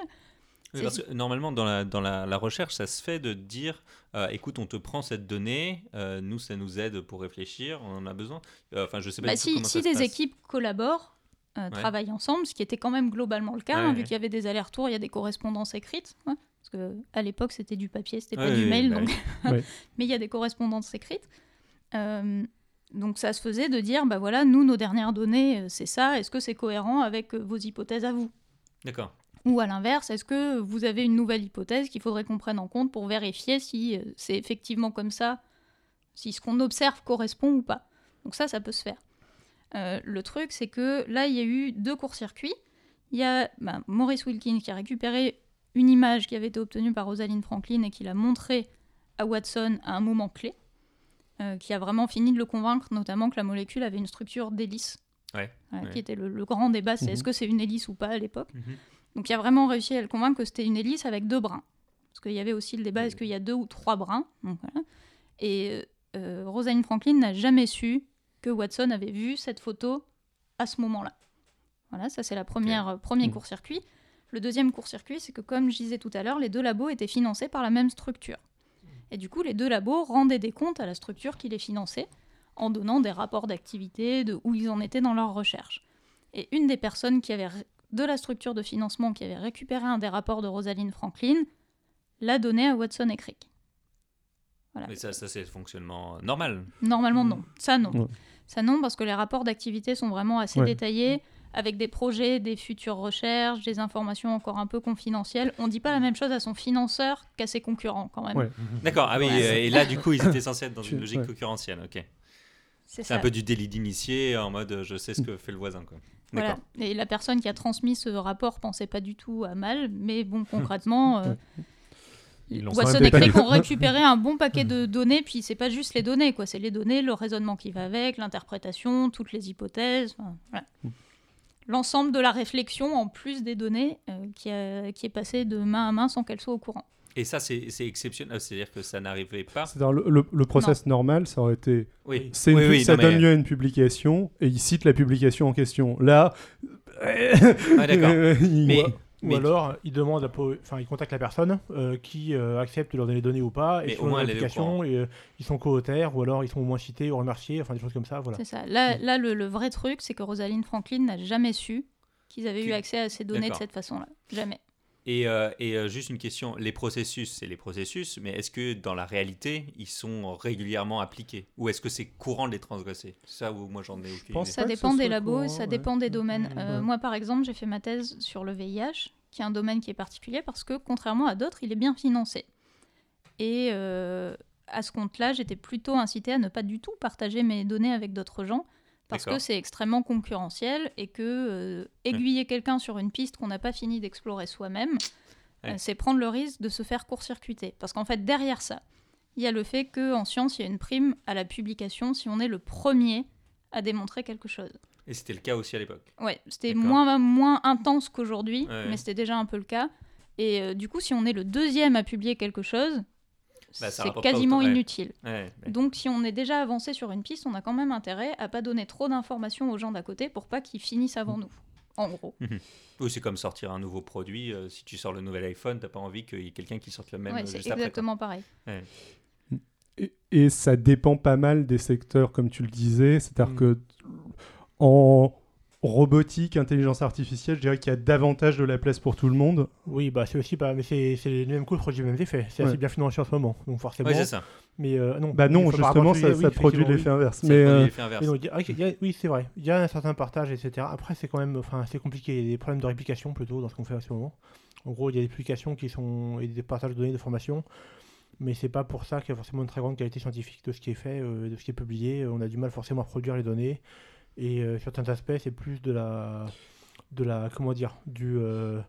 Oui, parce que normalement, dans, la, dans la, la recherche, ça se fait de dire euh, écoute, on te prend cette donnée, euh, nous, ça nous aide pour réfléchir, on en a besoin. Euh, Enfin, je sais pas Bah, du tout si comment si ça se des passe. équipes collaborent, euh, Ouais. travaillent ensemble, ce qui était quand même globalement le cas, Ouais, hein, ouais. vu qu'il y avait des allers-retours, il y a des correspondances écrites. ouais, parce que à l'époque, c'était du papier, c'était pas Ouais, du mail, donc mais il y a des correspondances écrites. Donc ça se faisait de dire, bah voilà, nous, nos dernières données, euh, c'est ça, est-ce que c'est cohérent avec euh, vos hypothèses à vous? D'accord. Ou à l'inverse, est-ce que vous avez une nouvelle hypothèse qu'il faudrait qu'on prenne en compte pour vérifier si euh, c'est effectivement comme ça, si ce qu'on observe correspond ou pas? Donc ça, ça peut se faire. Euh, le truc, c'est que là, il y a eu deux courts-circuits. Il y a bah, Maurice Wilkins qui a récupéré une image qui avait été obtenue par Rosalind Franklin et qui l'a montrée à Watson à un moment clé, euh, qui a vraiment fini de le convaincre, notamment que la molécule avait une structure d'hélice. Ouais, Voilà, ouais. qui était le, le grand débat, c'est Mhm. est-ce que c'est une hélice ou pas à l'époque. Mhm. Donc il a vraiment réussi à le convaincre que c'était une hélice avec deux brins. Parce qu'il y avait aussi le débat, est-ce qu'il y a deux ou trois brins? Donc, voilà. Et euh, Rosalind Franklin n'a jamais su que Watson avait vu cette photo à ce moment-là. Voilà, ça c'est la première euh, premier Mhm. court-circuit. Le deuxième court-circuit, c'est que comme je disais tout à l'heure, les deux labos étaient financés par la même structure. Et du coup, les deux labos rendaient des comptes à la structure qui les finançait en donnant des rapports d'activité, de où ils en étaient dans leurs recherches. Et une des personnes qui avait de la structure de financement qui avait récupéré un des rapports de Rosalind Franklin l'a donné à Watson et Crick. Voilà. Mais ça, ça c'est le fonctionnement normal. Normalement, non. Ça, non. Ouais. Ça, non, parce que les rapports d'activité sont vraiment assez Ouais. détaillés, avec des projets, des futures recherches, des informations encore un peu confidentielles. On ne dit pas la même chose à son financeur qu'à ses concurrents, quand même. Ouais. D'accord, ah oui, Ouais. euh, et là, du coup, ils étaient censés être dans une logique concurrentielle, ok. C'est C'est un peu du délit d'initié en mode euh, je sais ce que fait le voisin, quoi. Voilà. D'accord. Et la personne qui a transmis ce rapport pensait pas du tout à mal, mais bon, concrètement, euh, Ils Watson et Crick ont récupéré un bon paquet de données, puis c'est pas juste les données, quoi. C'est les données, le raisonnement qui va avec, l'interprétation, toutes les hypothèses. enfin, voilà. L'ensemble de la réflexion en plus des données euh, qui, a- qui est passé de main à main sans qu'elle soit au courant. Et ça, c'est c'est exceptionnel, c'est-à-dire que ça n'arrivait pas. C'est-à-dire le, le- le process normal, ça aurait été Oui, une oui, oui, ça non, mais- donne lieu à une publication et il cite la publication en question. Là, Ah, d'accord. il- Mais, Ou mais- alors, il demande, enfin, il contacte la personne euh, qui euh, accepte de leur donner les données ou pas, et Mais au moins, euh, ils sont co-auteurs, ou alors ils sont au moins cités ou remerciés, enfin des choses comme ça, voilà. C'est ça. Là, là le, le vrai truc, c'est que Rosalind Franklin n'a jamais su qu'ils avaient eu accès à ces données de cette façon-là. Jamais. Et, euh, et, euh, juste une question, les processus, c'est les processus, mais est-ce que dans la réalité, ils sont régulièrement appliqués? Ou est-ce que c'est courant de les transgresser? Ça, moi j'en ai aucune pense idée. Ça dépend des labos, courant, ça ouais. dépend des domaines. Mmh, Euh, ouais. Moi, par exemple, j'ai fait ma thèse sur le VIH, qui est un domaine qui est particulier parce que, contrairement à d'autres, il est bien financé. Et euh, à ce compte-là, j'étais plutôt incitée à ne pas du tout partager mes données avec d'autres gens parce que c'est extrêmement concurrentiel et que euh, aiguiller quelqu'un sur une piste qu'on n'a pas fini d'explorer soi-même, euh, c'est prendre le risque de se faire court-circuiter. Parce qu'en fait, derrière ça, il y a le fait qu'en science, il y a une prime à la publication si on est le premier à démontrer quelque chose. Et c'était le cas aussi à l'époque. Ouais, c'était moins, moins intense qu'aujourd'hui, Ouais. mais c'était déjà un peu le cas. Et euh, du coup, si on est le deuxième à publier quelque chose, Bah, c'est quasiment inutile. Ouais, ouais. Donc, si on est déjà avancé sur une piste, on a quand même intérêt à pas donner trop d'informations aux gens d'à côté pour pas qu'ils finissent avant nous. En gros. Oui, c'est comme sortir un nouveau produit. euh, si tu sors le nouvel iPhone, t'as pas envie qu'il y ait quelqu'un qui sorte le même Ouais, euh, c'est après. exactement pareil. Et, et ça dépend pas mal des secteurs, comme tu le disais. C'est-à-dire Mm. que en robotique, intelligence artificielle, je dirais qu'il y a davantage de la place pour tout le monde. Oui, bah c'est aussi pas, mais c'est c'est les mêmes coûts, produit les mêmes effets. C'est assez bien financé en ce moment, donc forcément. Ouais, c'est ça. mais euh, non. Bah non, justement, ça, oui, produit inverse. Mais euh, l'effet inverse. oui. Donc, a- oui, c'est vrai. Il y a un certain partage, etc. Après, c'est quand même, enfin, c'est compliqué. Il y a des problèmes de réplication plutôt dans ce qu'on fait en ce moment. En gros, il y a des publications qui sont et des partages de données de formation, mais c'est pas pour ça qu'il y a forcément une très grande qualité scientifique de ce qui est fait, euh, de ce qui est publié. On a du mal forcément à produire les données, et euh, certains aspects, c'est plus de la, de la, comment dire, du euh,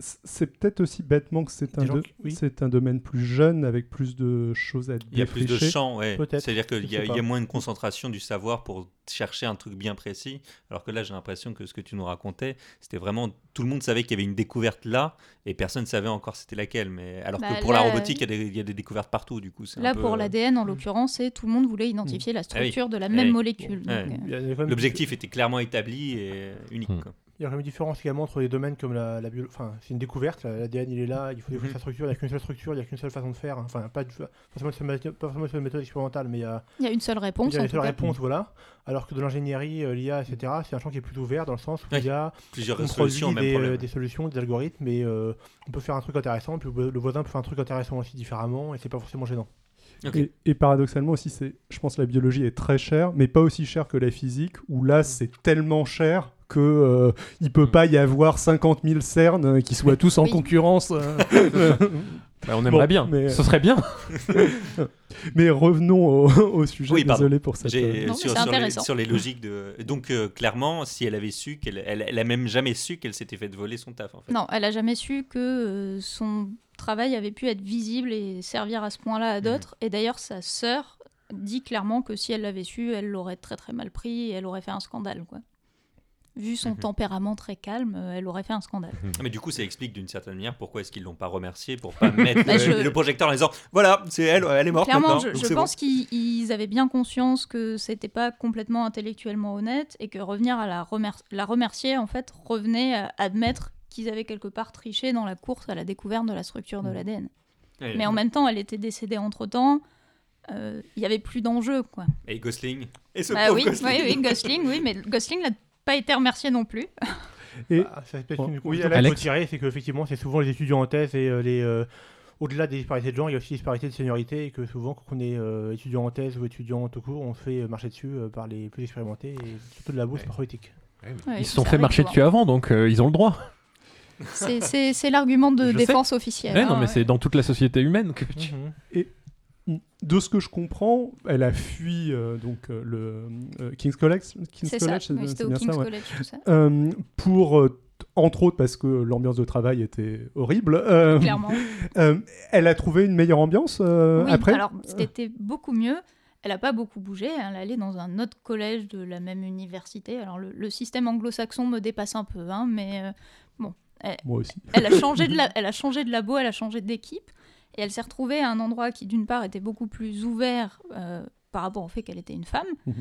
c'est peut-être aussi bêtement que c'est un, do- oui. domaine plus jeune avec plus de choses à Il y a plus de défricher. champs, ouais. C'est-à-dire qu'il y, a- y moins de concentration du savoir pour chercher un truc bien précis. Alors que là, j'ai l'impression que ce que tu nous racontais, c'était vraiment tout le monde savait qu'il y avait une découverte là et personne ne savait encore c'était laquelle. Mais alors Bah, que pour la robotique, il y, a des- il y a des découvertes partout. Du coup, Là, un peu, pour euh, l'ADN, en l'occurrence, c'est tout le monde voulait identifier la oui. structure de la Ah même oui. molécule. Donc, euh, L'objectif était clairement établi et unique. Hmm. quoi. Il y a quand même une différence également entre les domaines comme la, la bio... Enfin, c'est une découverte, la- l'ADN il est là, il faut découvrir Mhm. sa structure, il n'y a qu'une seule structure, il n'y a qu'une seule façon de faire. hein. Enfin, pas, méthode- pas forcément une seule méthode expérimentale, mais il y a, Il y a une seule il réponse. y a une seule réponse, voilà. Alors que de l'ingénierie, euh, l'IA, etc., c'est un champ qui est plus ouvert dans le sens où Oui. il y a Plusieurs on solutions, même des, problème. des solutions, des algorithmes, mais euh, on peut faire un truc intéressant, puis le voisin peut faire un truc intéressant aussi différemment, et c'est pas forcément gênant. Et, et paradoxalement aussi, c'est, je pense que la biologie est très chère, mais pas aussi chère que la physique, où là c'est tellement cher que euh, il peut Mm. pas y avoir 50 000 cernes qui soient tous en Oui. concurrence. euh. Bah, on aimerait Bon, bien. mais- Ce serait bien. mais revenons au, au sujet. Oui, pardon. Désolé pour cette. Euh, Non, sur, les, intéressant. sur les logiques de. Donc, euh, clairement, si elle avait su, qu'elle, elle, elle a même jamais su qu'elle s'était fait voler son taf, en fait. Non, elle a jamais su que euh, son travail avait pu être visible et servir à ce point-là à d'autres. Et d'ailleurs, sa sœur dit clairement que si elle l'avait su, elle l'aurait très très mal pris et elle aurait fait un scandale. Quoi. Vu son Mhm. tempérament très calme, euh, elle aurait fait un scandale. Ah, Mais du coup, ça explique d'une certaine manière pourquoi est-ce qu'ils l'ont pas remercié pour pas mettre Bah, le, je- le projecteur en disant voilà, c'est elle, elle est morte Clairement, maintenant. je, pense qu'ils ils avaient bien conscience que c'était pas complètement intellectuellement honnête et que revenir à la, remer- la remercier, en fait, revenait à admettre qu'ils avaient quelque part triché dans la course à la découverte de la structure de Mhm. l'ADN. Mais en même temps, elle était décédée entre temps. Il y avait plus d'enjeu, quoi. et Gosling. Et ce Bah pauvre oui, Gosling. oui, oui, Gosling, oui, mais Gosling n'a pas été remercié non plus. Et Bah, ça Oh, une oui, Alex tirer, c'est qu'effectivement, c'est souvent les étudiants en thèse et euh, les. euh, au-delà des disparités de genre, il y a aussi des disparités de seniorité et que souvent, quand on est euh, étudiant en thèse ou étudiant tout court, on se fait marcher dessus euh, par les plus expérimentés et surtout de labo, c'est Ouais. éthique. Ouais, Ils se sont fait marcher dessus avant, donc euh, ils ont le droit. C'est- l'argument de Je sais. défense officielle. Ouais, hein, non, mais ouais. c'est dans toute la société humaine que tu... Mhm. De ce que je comprends, elle a fui euh, donc euh, le euh, King's College, King's C'est ça, College, c'était au bien King's ça, ouais. College, tout ça. Euh, pour entre autres parce que l'ambiance de travail était horrible. Clairement. elle a trouvé une meilleure ambiance oui, après. alors c'était beaucoup mieux. Elle n'a pas beaucoup bougé. Elle allait dans un autre collège de la même université. Alors le, le système anglo-saxon me dépasse un peu, hein, mais euh, Moi aussi. elle a changé de la- elle a changé de labo, elle a changé d'équipe, et elle s'est retrouvée à un endroit qui d'une part était beaucoup plus ouvert euh, par rapport au fait qu'elle était une femme, Mhm.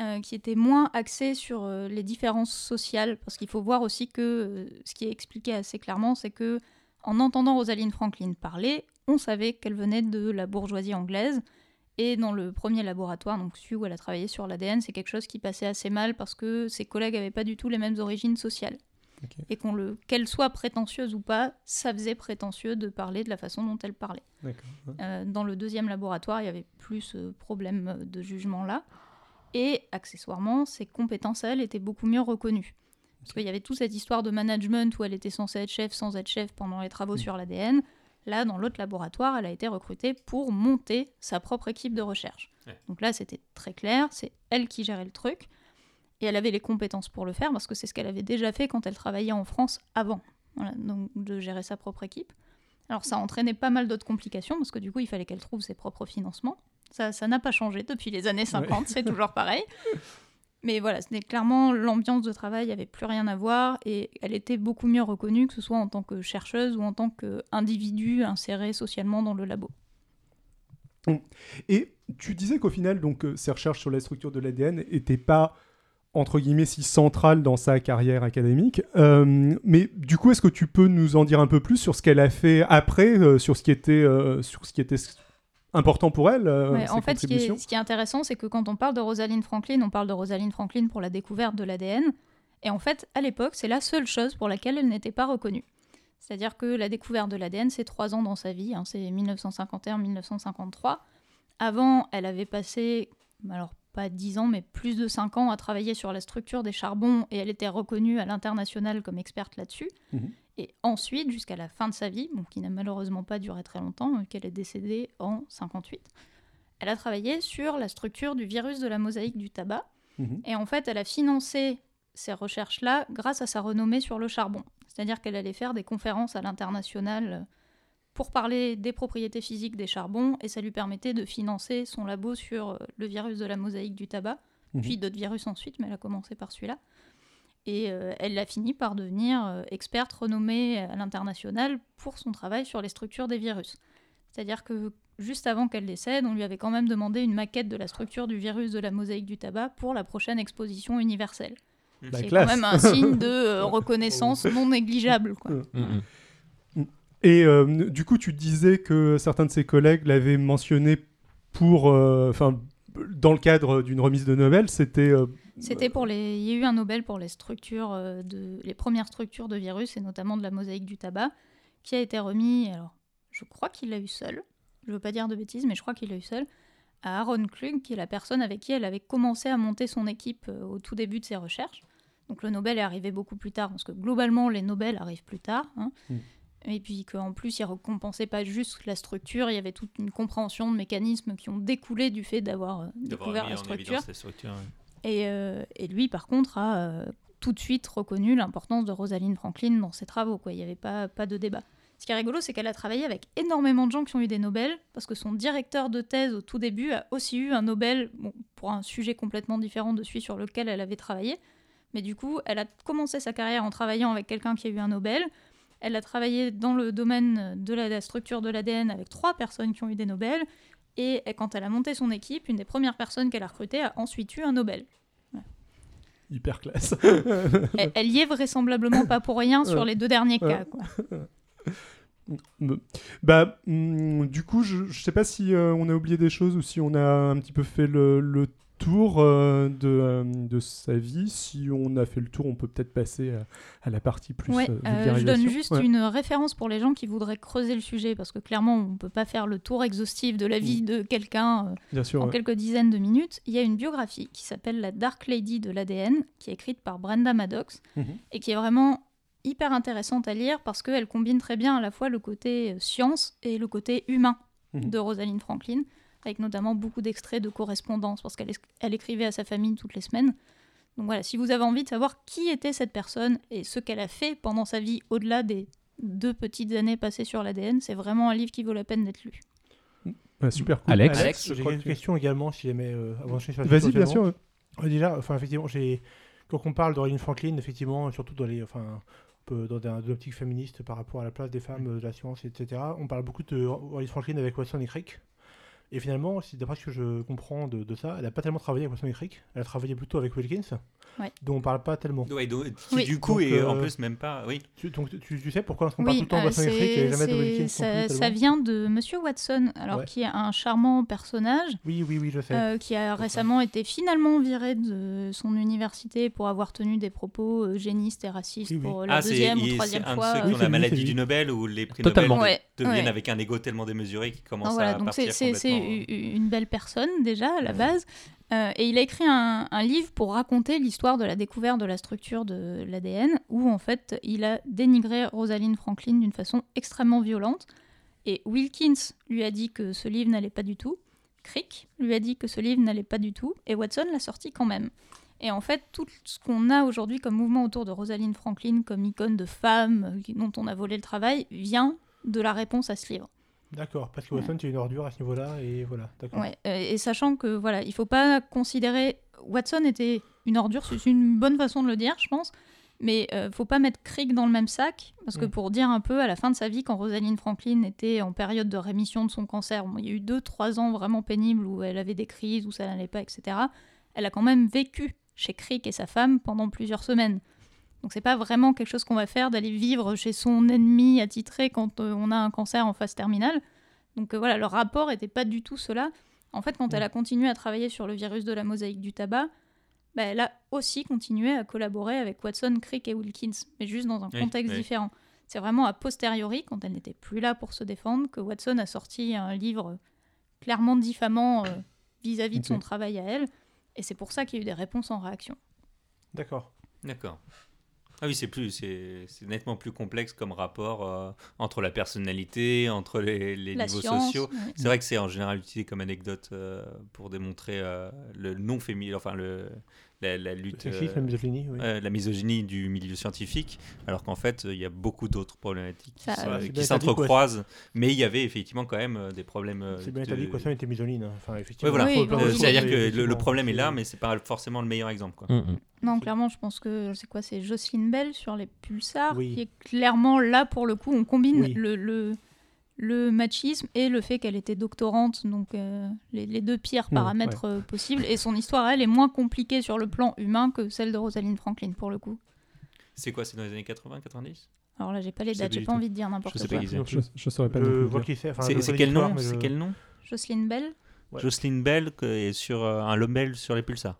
euh, qui était moins axé sur euh, les différences sociales, parce qu'il faut voir aussi que ce qui est expliqué assez clairement, c'est que en entendant Rosaline Franklin parler, on savait qu'elle venait de la bourgeoisie anglaise. Et dans le premier laboratoire, donc celui où elle a travaillé sur l'ADN, c'est quelque chose qui passait assez mal parce que ses collègues n'avaient pas du tout les mêmes origines sociales. Et qu'on le, qu'elle soit prétentieuse ou pas, ça faisait prétentieux de parler de la façon dont elle parlait. Euh, dans le deuxième laboratoire, il y avait plus ce problème euh, de jugement-là. Et accessoirement, ses compétences à elle étaient beaucoup mieux reconnues. Parce qu'il y avait toute cette histoire de management où elle était censée être chef sans être chef pendant les travaux Mm. sur l'ADN. Là, dans l'autre laboratoire, elle a été recrutée pour monter sa propre équipe de recherche. Ouais. Donc là, c'était très clair, c'est elle qui gérait le truc. Et elle avait les compétences pour le faire parce que c'est ce qu'elle avait déjà fait quand elle travaillait en France avant. Voilà, donc de gérer sa propre équipe. Alors ça entraînait pas mal d'autres complications parce que du coup il fallait qu'elle trouve ses propres financements. Ça ça n'a pas changé depuis les années 50, c'est toujours pareil. Mais voilà, c'était clairement l'ambiance de travail, il n'y avait plus rien à voir et elle était beaucoup mieux reconnue que ce soit en tant que chercheuse ou en tant qu'individu inséré socialement dans le labo. Et tu disais qu'au final, donc, euh, ses recherches sur la structure de l'ADN n'étaient pas entre guillemets si centrales dans sa carrière académique. Euh, mais du coup, est-ce que tu peux nous en dire un peu plus sur ce qu'elle a fait après, euh, sur ce qui était, euh, sur ce qui était important pour elle Ouais, en fait, ce qui, est, ce qui est intéressant, c'est que quand on parle de Rosalind Franklin, on parle de Rosalind Franklin pour la découverte de l'ADN. Et en fait, à l'époque, c'est la seule chose pour laquelle elle n'était pas reconnue. C'est-à-dire que la découverte de l'ADN, c'est trois ans dans sa vie, hein, c'est 1951-1953. Avant, elle avait passé, alors pas 10 ans, mais plus de 5 ans à travailler sur la structure des charbons et elle était reconnue à l'international comme experte là-dessus. Mhm. Et ensuite, jusqu'à la fin de sa vie, bon, qui n'a malheureusement pas duré très longtemps, euh, qu'elle est décédée en 58, elle a travaillé sur la structure du virus de la mosaïque du tabac. Mhm. Et en fait, elle a financé ces recherches-là grâce à sa renommée sur le charbon. C'est-à-dire qu'elle allait faire des conférences à l'international euh, pour parler des propriétés physiques des charbons et ça lui permettait de financer son labo sur euh, le virus de la mosaïque du tabac, Mhm. puis d'autres virus ensuite, mais elle a commencé par celui-là. Et euh, elle a fini par devenir euh, experte renommée à l'international pour son travail sur les structures des virus. C'est-à-dire que juste avant qu'elle décède, on lui avait quand même demandé une maquette de la structure du virus de la mosaïque du tabac pour la prochaine exposition universelle. La C'est quand même un signe de reconnaissance non négligeable. Quoi. Mm, mm. Et euh, du coup, tu disais que certains de ses collègues l'avaient mentionné pour, euh, enfin, dans le cadre d'une remise de Nobel, c'était euh, C'était pour les. Il y a eu un Nobel pour les structures de les premières structures de virus et notamment de la mosaïque du tabac, qui a été remis. Alors, je crois qu'il l'a eu seul. Je veux pas dire de bêtises, mais je crois qu'il l'a eu seul à Aaron Klug, qui est la personne avec qui elle avait commencé à monter son équipe au tout début de ses recherches. Donc le Nobel est arrivé beaucoup plus tard, parce que globalement les Nobel arrivent plus tard. hein. Mm. Et puis qu'en plus, il récompensait pas juste la structure, il y avait toute une compréhension de mécanismes qui ont découlé du fait d'avoir euh, découvert la structure. la structure. Et, euh, et lui, par contre, a euh, tout de suite reconnu l'importance de Rosalind Franklin dans ses travaux. Quoi. Il n'y avait pas, pas de débat. Ce qui est rigolo, c'est qu'elle a travaillé avec énormément de gens qui ont eu des Nobel, parce que son directeur de thèse au tout début a aussi eu un Nobel bon, pour un sujet complètement différent de celui sur lequel elle avait travaillé. Mais du coup, elle a commencé sa carrière en travaillant avec quelqu'un qui a eu un Nobel. Elle a travaillé dans le domaine de la, la structure de l'ADN avec trois personnes qui ont eu des Nobel. Et quand elle a monté son équipe, une des premières personnes qu'elle a recrutées a ensuite eu un Nobel. Hyper classe. Elle, elle y est vraisemblablement pas pour rien sur les deux derniers cas. Quoi. Bah, hum, du coup, je, je sais pas si euh, on a oublié des choses ou si on a un petit peu fait le, le tour euh, de, euh, de sa vie. Si on a fait le tour, on peut peut-être passer à, à la partie plus Ouais, euh, euh, je donne juste Ouais. une référence pour les gens qui voudraient creuser le sujet, parce que clairement, on ne peut pas faire le tour exhaustif de la vie de quelqu'un euh, en ouais. quelques dizaines de minutes. Il y a une biographie qui s'appelle La Dark Lady de l'ADN, qui est écrite par Brenda Maddox, Mhm. et qui est vraiment hyper intéressante à lire parce qu'elle combine très bien à la fois le côté euh, science et le côté humain Mhm. de Rosalind Franklin, avec notamment beaucoup d'extraits de correspondance, parce qu'elle elle écrivait à sa famille toutes les semaines. Donc voilà, si vous avez envie de savoir qui était cette personne et ce qu'elle a fait pendant sa vie au-delà des deux petites années passées sur l'ADN, c'est vraiment un livre qui vaut la peine d'être lu. Ouais, super cool. Alex Alex, je J'ai une que- question également, si jamais. euh, d'enchaîner sur la Vas-y, bien sûr. Euh, Déjà, enfin, effectivement, j'ai quand on parle d'Aurélie Franklin, effectivement, surtout dans les, enfin, un peu dans un- optique féministe par rapport à la place des femmes, euh, de la science, etc. On parle beaucoup de Aurélie Franklin avec Watson et Crick. Et finalement, d'après ce que je comprends de, de ça, elle n'a pas tellement travaillé avec Watson et Crick. Elle a travaillé plutôt avec Wilkins, Ouais. dont on parle pas tellement. Ouais, donc, qui, Oui. du coup, Donc, et en euh, plus, même pas. Oui. Tu, donc, tu, tu sais pourquoi on Oui, tout le temps de euh, Watson et Crick et c'est- jamais de c'est- ça, ça vient de Monsieur Watson, alors Ouais. qui est un charmant personnage Oui, oui, oui, je sais. euh, qui a récemment été finalement viré de son université pour avoir tenu des propos eugénistes et racistes Oui, oui. pour la Ah, c'est deuxième ou c'est troisième un de fois. ceux euh, qui Oui, ont c'est la maladie c'est du. Nobel ou les prix. Nobel deviennent avec un ego tellement démesuré qu'ils commencent Ah, voilà, à partir c'est- c'est c'est complètement. u- une belle personne déjà à la base. Euh, et il a écrit un, un livre pour raconter l'histoire de la découverte de la structure de l'ADN, où en fait il a dénigré Rosalind Franklin d'une façon extrêmement violente. Et Wilkins lui a dit que ce livre n'allait pas du tout. Crick lui a dit que ce livre n'allait pas du tout. Et Watson l'a sorti quand même. Et en fait, tout ce qu'on a aujourd'hui comme mouvement autour de Rosalind Franklin, comme icône de femme dont on a volé le travail, vient de la réponse à ce livre. D'accord, parce que Watson, c'est une ordure à ce niveau-là, et voilà. Ouais, euh, et sachant que voilà, il faut pas considérer Watson était une ordure, c'est une bonne façon de le dire, je pense. Mais euh, faut pas mettre Crick dans le même sac, parce que Mm. pour dire un peu, à la fin de sa vie, quand Rosalind Franklin était en période de rémission de son cancer, bon, il y a eu deux, trois ans vraiment pénibles où elle avait des crises, où ça n'allait pas, etc. Elle a quand même vécu chez Crick et sa femme pendant plusieurs semaines. Donc c'est pas vraiment quelque chose qu'on va faire d'aller vivre chez son ennemi attitré quand euh, on a un cancer en phase terminale. Donc euh, voilà, le rapport était pas du tout cela. En fait, quand elle a continué à travailler sur le virus de la mosaïque du tabac, bah, elle a aussi continué à collaborer avec Watson, Crick et Wilkins, mais juste dans un contexte oui. différent. C'est vraiment a posteriori, quand elle n'était plus là pour se défendre, que Watson a sorti un livre clairement diffamant euh, vis-à-vis de son travail à elle, et c'est pour ça qu'il y a eu des réponses en réaction. D'accord. D'accord. Ah oui, c'est plus, c'est nettement plus complexe comme rapport euh, entre la personnalité, entre les, niveaux science, sociaux. ouais. C'est vrai que c'est en général utilisé comme anecdote euh, pour démontrer euh, le non féminin, enfin le, la, la Le lutte, sexisme, euh, la misogynie, oui. euh, la misogynie du milieu scientifique, alors qu'en fait il y a beaucoup d'autres problématiques qui Ça, quoi. s'entrecroisent, mais il y avait effectivement quand même euh, des problèmes. C'est bien de- établi que Watson était misogyne. hein. Enfin, Ouais, effectivement. voilà. Oui, C'est-à-dire ça, que le, problème est là, mais c'est pas forcément le meilleur exemple. Quoi. Mm, mm. Non, clairement, je pense que c'est quoi C'est Jocelyn Bell sur les pulsars, Oui. qui est clairement là pour le coup. On combine Oui. le, le, le machisme et le fait qu'elle était doctorante, donc euh, les, les deux pires Ouais, paramètres euh, possibles. Et son histoire, elle, est moins compliquée sur le plan humain que celle de Rosalind Franklin pour le coup. C'est quoi C'est dans les années 80, 90 Alors là, j'ai pas les dates, j'ai pas envie de dire n'importe Je sais quoi. pas qui c'est. Non Je, je saurais pas qui c'est. Enfin, connais quel nom? C'est je- quel nom? Jocelyn Bell Ouais. Jocelyn Bell que- est sur euh, un Lobel sur les pulsars.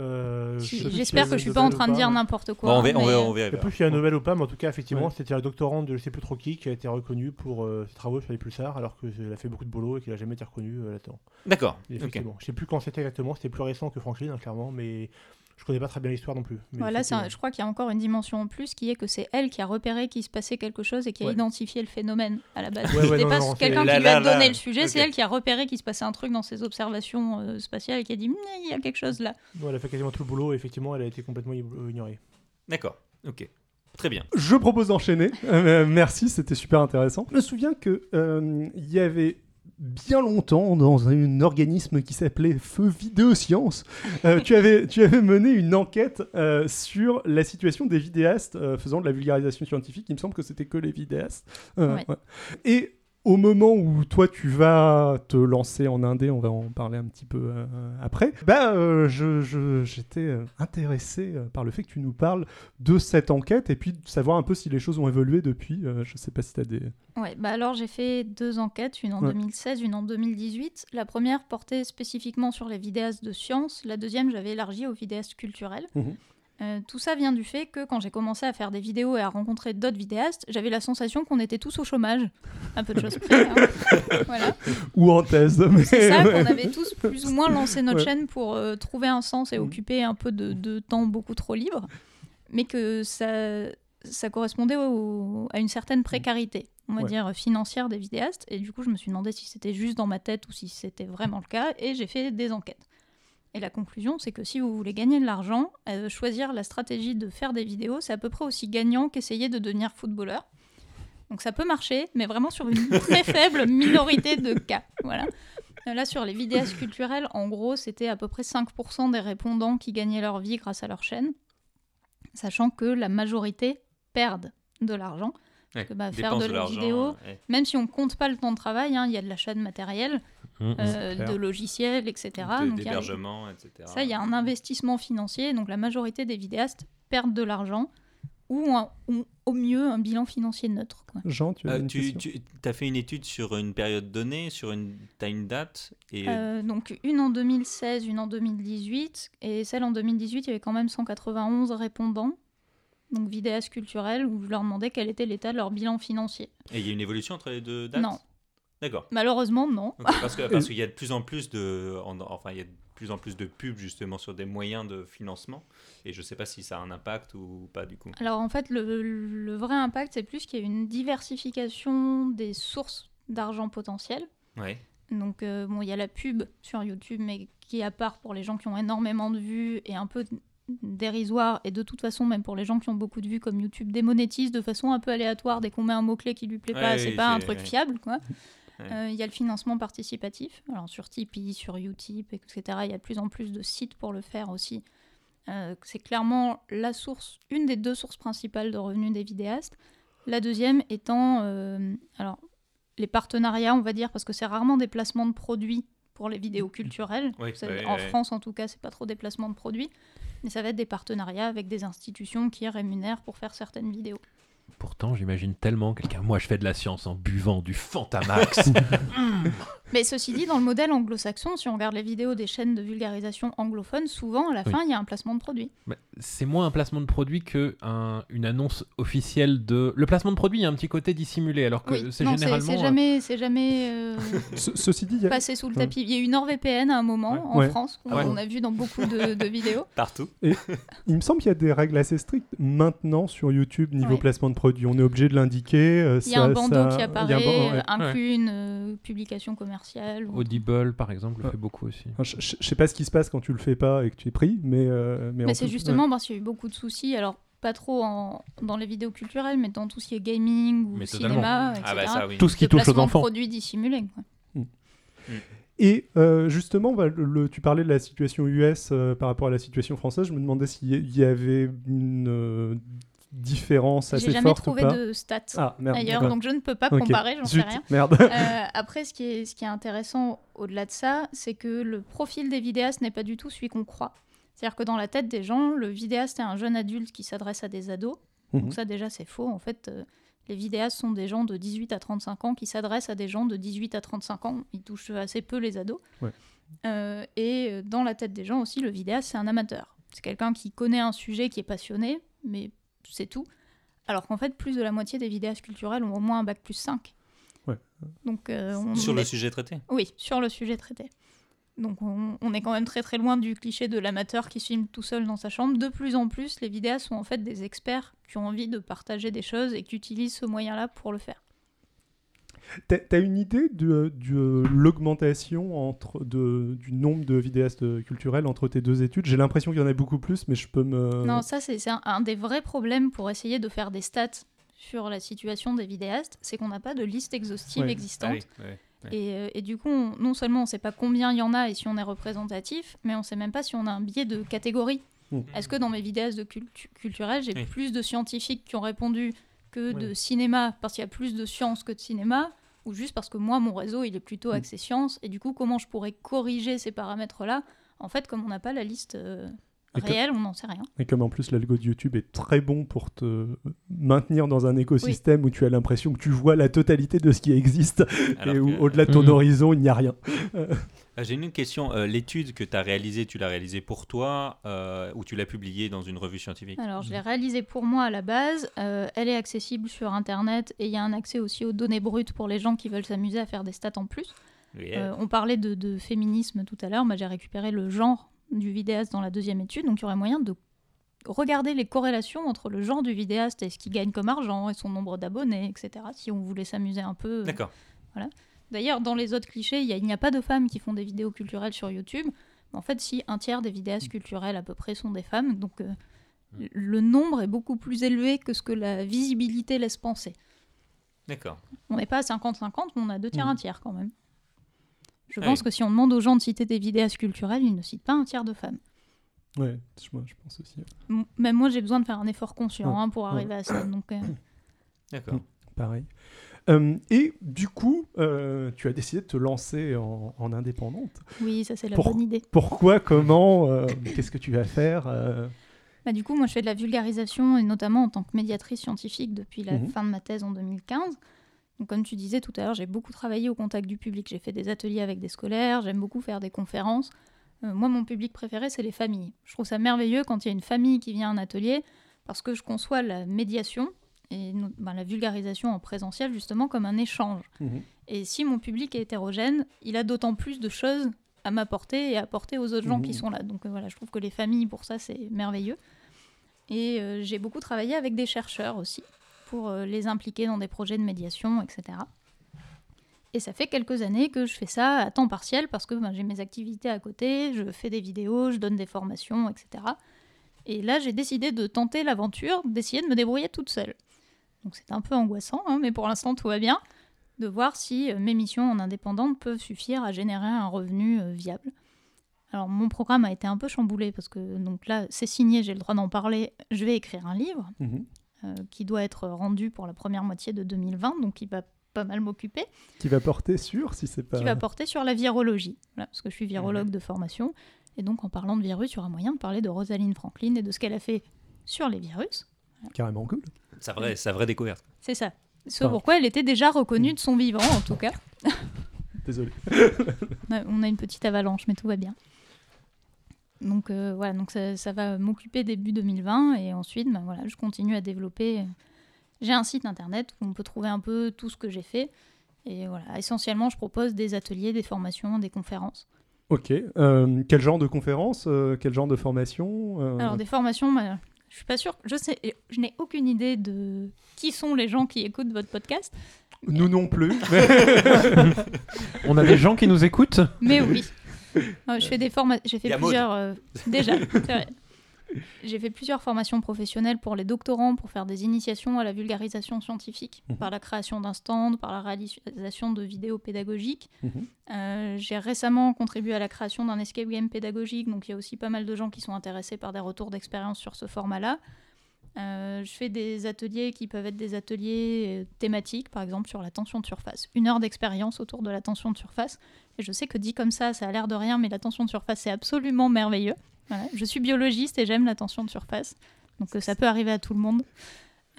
Euh, J'espère que je suis pas en train de dire n'importe quoi. Bon, on verra, on verra, euh, on verra. Je sais plus s'il y a un Nobel ou pas, mais en tout cas, effectivement, Ouais. c'était la doctorante de je sais plus trop qui qui a été reconnue pour euh, ses travaux sur les pulsars, alors qu'elle a fait beaucoup de boulot et qu'elle a jamais été reconnue euh, là-dedans. D'accord. Effectivement. Je sais plus quand c'était exactement, c'était plus récent que Franklin, hein, clairement, mais je connais pas très bien l'histoire non plus. Mais Voilà, un- je crois qu'il y a encore une dimension en plus qui est que c'est elle qui a repéré qu'il se passait quelque chose et qui a Ouais. identifié le phénomène à la base. Ouais, ouais, C'était pas quelqu'un qui lui a là, là. donné le sujet, c'est elle qui a repéré qu'il se passait un truc dans ses observations euh, spatiales et qui a dit il y a quelque chose là. Elle a fait quasiment tout le boulot et effectivement, elle a été complètement ig- ignorée. D'accord. Ok. Très bien. Je propose d'enchaîner. Euh, merci, c'était super intéressant. Je me souviens que euh, il y avait bien longtemps dans un organisme qui s'appelait Feu Vidéosciences. Euh, tu, avais, tu avais mené une enquête euh, sur la situation des vidéastes euh, faisant de la vulgarisation scientifique. Il me semble que c'était que les vidéastes. Ouais. ouais. Et au moment où toi tu vas te lancer en indé, on va en parler un petit peu euh, après, bah, euh, je- je- j'étais euh, intéressé par le fait que tu nous parles de cette enquête et puis de savoir un peu si les choses ont évolué depuis. Euh, je sais pas si tu as des... Ouais, bah alors j'ai fait deux enquêtes, une en Ouais. 2016, une en 2018. La première portait spécifiquement sur les vidéastes de sciences, la deuxième j'avais élargi aux vidéastes culturels. Mhm. Euh, tout ça vient du fait que quand j'ai commencé à faire des vidéos et à rencontrer d'autres vidéastes, j'avais la sensation qu'on était tous au chômage. Un peu de choses près. hein. voilà. Ou en thèse. mais- C'est ça, qu'on avait tous plus ou moins lancé notre Ouais. chaîne pour euh, trouver un sens et Mhm. occuper un peu de, de temps beaucoup trop libre, mais que ça, ça correspondait au- à une certaine précarité, on va Ouais. dire financière des vidéastes. Et du coup, je me suis demandé si c'était juste dans ma tête ou si c'était vraiment le cas, et j'ai fait des enquêtes. Et la conclusion, c'est que si vous voulez gagner de l'argent, euh, choisir la stratégie de faire des vidéos, c'est à peu près aussi gagnant qu'essayer de devenir footballeur. Donc ça peut marcher, mais vraiment sur une très faible minorité de cas. Voilà. Euh, Là, sur les vidéastes culturels, en gros, c'était à peu près 5% des répondants qui gagnaient leur vie grâce à leur chaîne, sachant que la majorité perdent de l'argent. Ouais, que, bah, faire de de la vidéo, ouais. Même si on compte pas le temps de travail, hein, il y a de l'achat de matériel, Mmh, mmh. euh, de logiciels, etc. De- Donc, il y a- D'hébergement, etc. ça, il y a un investissement financier. Donc la majorité des vidéastes perdent de l'argent ou, un- ou au mieux un bilan financier neutre. quoi. Jean, tu as Euh, tu as fait une étude sur une période donnée, sur une, une date et Euh, donc une en 2016, une en 2018. Et celle en 2018, il y avait quand même 191 répondants. Donc vidéastes culturels, où je leur demandais quel était l'état de leur bilan financier. et il y a une évolution entre les deux dates? Non. D'accord. Malheureusement, non. Parce que parce qu'il y a de plus en plus de en- enfin il y a de plus en plus de pubs justement sur des moyens de financement et je sais pas si ça a un impact ou pas du coup. Alors en fait, le, le vrai impact, c'est plus qu'il y a une diversification des sources d'argent potentiel. Ouais. Donc, euh, bon, il y a la pub sur YouTube, mais qui est à part pour les gens qui ont énormément de vues et un peu dérisoire. Et de toute façon, même pour les gens qui ont beaucoup de vues, comme YouTube démonétise de façon un peu aléatoire dès qu'on met un mot-clé qui lui plaît pas, c'est pas un truc ouais. fiable, quoi. Ouais. Euh, Il y a le financement participatif, alors sur Tipeee, sur Utip, etc. Il y a de plus en plus de sites pour le faire aussi. Euh, c'est clairement la source, une des deux sources principales de revenus des vidéastes. La deuxième étant, euh, alors les partenariats, on va dire, parce que c'est rarement des placements de produits pour les vidéos culturelles. Oui, C'est- ouais, en ouais. France, en tout cas, c'est pas trop des placements de produits, mais ça va être des partenariats avec des institutions qui rémunèrent pour faire certaines vidéos. Pourtant, j'imagine tellement quelqu'un. Moi, je fais de la science en buvant du Fantamax. Mais ceci dit, dans le modèle anglo-saxon, si on regarde les vidéos des chaînes de vulgarisation anglophones, souvent à la Oui. fin, il y a un placement de produit. Bah, c'est moins un placement de produit que un- une annonce officielle de. Le placement de produit, il y a un petit côté dissimulé, alors que Oui, c'est non, généralement. c'est jamais, c'est jamais euh, Ce- ceci dit, il y a- passé sous le tapis. Il y a eu NordVPN à un moment Ouais. en Ouais. France, qu'on Ah ouais. on a vu dans beaucoup de, de vidéos. Partout. il me semble qu'il y a des règles assez strictes maintenant sur YouTube niveau Ouais. placement de produit. On est obligé de l'indiquer. euh, Il y a un bandeau ça- qui apparaît, un inclut une euh, publication commerciale. Ou- Audible, par exemple, le Ouais. fait beaucoup aussi. Enfin, je, je- je sais pas ce qui se passe quand tu le fais pas et que tu es pris, mais euh, mais, c'est justement parce qu'il y a eu beaucoup de soucis. Alors, pas trop en- dans les vidéos culturelles, mais dans tout ce qui est gaming ou Mais cinéma, etc. Ah bah ça oui. Tout ce qui touche aux enfants. produits dissimulés. quoi. Et euh, justement, bah, le- le- tu parlais de la situation US euh, par rapport à la situation française. Je me demandais s'il y- avait une euh, différence assez J'ai jamais forte trouvé de stats Ah merde. ailleurs, donc je ne peux pas comparer, j'en sais rien. Merde. Euh, après, ce qui, est, ce qui est intéressant au-delà de ça, c'est que le profil des vidéastes n'est pas du tout celui qu'on croit. C'est-à-dire que dans la tête des gens, le vidéaste est un jeune adulte qui s'adresse à des ados. Mhm. Donc ça déjà c'est faux. En fait, euh, les vidéastes sont des gens de 18 à 35 ans qui s'adressent à des gens de 18 à 35 ans. Ils touchent assez peu les ados. Ouais. Euh, et dans la tête des gens aussi, le vidéaste c'est un amateur. C'est quelqu'un qui connaît un sujet, qui est passionné, mais c'est tout. Alors qu'en fait, plus de la moitié des vidéastes culturels ont au moins un bac plus 5. Ouais. Donc, euh, on Sur le est- sujet traité. oui, sur le sujet traité. Donc on, on est quand même très très loin du cliché de l'amateur qui se filme tout seul dans sa chambre. De plus en plus, les vidéastes sont en fait des experts qui ont envie de partager des choses et qui utilisent ce moyen-là pour le faire. T'as une idée de, de l'augmentation entre de, du nombre de vidéastes culturels entre tes deux études? J'ai l'impression qu'il y en a beaucoup plus, mais je peux me. Non, ça c'est un, un des vrais problèmes pour essayer de faire des stats sur la situation des vidéastes, c'est qu'on n'a pas de liste exhaustive Ouais. existante. Ah oui, ouais. Ouais. Et, euh, et du coup, on- non seulement on ne sait pas combien il y en a et si on est représentatif, mais on ne sait même pas si on a un biais de catégorie. Mm. Est-ce que dans mes vidéos de cultu- culturel, j'ai Oui. plus de scientifiques qui ont répondu que de cinéma parce qu'il y a plus de sciences que de cinéma? Ou juste parce que moi, mon réseau, il est plutôt Mm. axé sciences et du coup, comment je pourrais corriger ces paramètres-là? En fait, comme on n'a pas la liste euh, Réelle, on n'en sait rien. Et comme en plus l'algo de YouTube est très bon pour te maintenir dans un écosystème où tu as l'impression que tu vois la totalité de ce qui existe Alors et où que- au-delà de ton Mhm. horizon il n'y a rien. Ah, J'ai une question. Euh, L'étude que tu as réalisée, tu l'as réalisée pour toi euh, ou tu l'as publiée dans une revue scientifique? Alors, je l'ai réalisée pour moi à la base. Euh, elle est accessible sur Internet et il y a un accès aussi aux données brutes pour les gens qui veulent s'amuser à faire des stats en plus. Euh, on parlait de, de féminisme tout à l'heure. Moi, j'ai récupéré le genre du vidéaste dans la deuxième étude. Donc, il y aurait moyen de regarder les corrélations entre le genre du vidéaste et ce qu'il gagne comme argent et son nombre d'abonnés, etc. Si on voulait s'amuser un peu. D'accord. D'ailleurs, dans les autres clichés, il y a- n'y a, pas de femmes qui font des vidéos culturelles sur YouTube. Mais en fait, si un tiers des vidéastes culturels à peu près sont des femmes, donc euh, le nombre est beaucoup plus élevé que ce que la visibilité laisse penser. D'accord. On n'est pas à 50-50, mais on a deux tiers, Mhm. un tiers quand même. Je Ah pense oui. que si on demande aux gens de citer des vidéastes culturels, ils ne citent pas un tiers de femmes. Ouais, je, moi, je pense aussi. M- Même moi, j'ai besoin de faire un effort conscient Ouais. hein, pour arriver à ça. Donc, euh, D'accord. Pareil. Euh, et du coup, euh, tu as décidé de te lancer en, en indépendante. oui, ça c'est la Pour- bonne idée. Pourquoi Comment euh, Qu'est-ce que tu vas faire euh, Bah, du coup, moi, je fais de la vulgarisation, et notamment en tant que médiatrice scientifique depuis la Mhm. fin de ma thèse en 2015. Donc, comme tu disais tout à l'heure, j'ai beaucoup travaillé au contact du public. J'ai fait des ateliers avec des scolaires, j'aime beaucoup faire des conférences. Euh, moi, mon public préféré, c'est les familles. Je trouve ça merveilleux quand il y a une famille qui vient à un atelier, parce que je conçois la médiation et ben, la vulgarisation en présentiel, justement, comme un échange. Mhm. Et si mon public est hétérogène, il a d'autant plus de choses à m'apporter et à apporter aux autres gens qui sont là. Donc euh, voilà, je trouve que les familles, pour ça, c'est merveilleux. Et euh, j'ai beaucoup travaillé avec des chercheurs aussi, pour euh, les impliquer dans des projets de médiation, etc. Et ça fait quelques années que je fais ça à temps partiel parce que ben, j'ai mes activités à côté, je fais des vidéos, je donne des formations, etc. Et là, j'ai décidé de tenter l'aventure, d'essayer de me débrouiller toute seule. Donc c'est un peu angoissant, hein, mais pour l'instant tout va bien de voir si euh, mes missions en indépendante peuvent suffire à générer un revenu euh, viable. Alors mon programme a été un peu chamboulé parce que donc là c'est signé, j'ai le droit d'en parler. Je vais écrire un livre Mhm. Euh, qui doit être rendu pour la première moitié de 2020, donc il va pas mal m'occuper, Qui va porter sur, si c'est pas. qui va porter sur la virologie, Voilà, parce que je suis virologue de formation, et donc en parlant de virus, il y aura moyen de parler de Rosalind Franklin et de ce qu'elle a fait sur les virus. Carrément cool. Sa vraie, sa vraie découverte. C'est ça. Ce pourquoi elle était déjà reconnue de son vivant, en tout cas. Désolé. On a une petite avalanche, mais tout va bien. Donc euh, voilà, donc ça, ça va m'occuper début 2020 et ensuite, ben voilà, je continue à développer. J'ai un site internet où on peut trouver un peu tout ce que j'ai fait. Et voilà, essentiellement, je propose des ateliers, des formations, des conférences. Ok. Euh, quel genre de conférence euh, Quel genre de formation euh, Alors des formations, ben, je suis pas sûre, je sais, je n'ai aucune idée de qui sont les gens qui écoutent votre podcast, Nous non plus. On a des gens qui nous écoutent? Mais oui. Je fais des formations. J'ai fait plusieurs. euh, déjà. J'ai fait plusieurs formations professionnelles pour les doctorants pour faire des initiations à la vulgarisation scientifique Mhm. par la création d'un stand, par la réalisation de vidéos pédagogiques. Mhm. Euh, J'ai récemment contribué à la création d'un escape game pédagogique, donc il y a aussi pas mal de gens qui sont intéressés par des retours d'expérience sur ce format-là. Euh, je fais des ateliers qui peuvent être des ateliers euh, thématiques, par exemple sur la tension de surface. Une heure d'expérience autour de la tension de surface. Et je sais que dit comme ça, ça a l'air de rien, mais la tension de surface, c'est absolument merveilleux. Voilà. Je suis biologiste et j'aime la tension de surface. Donc euh, ça peut arriver à tout le monde.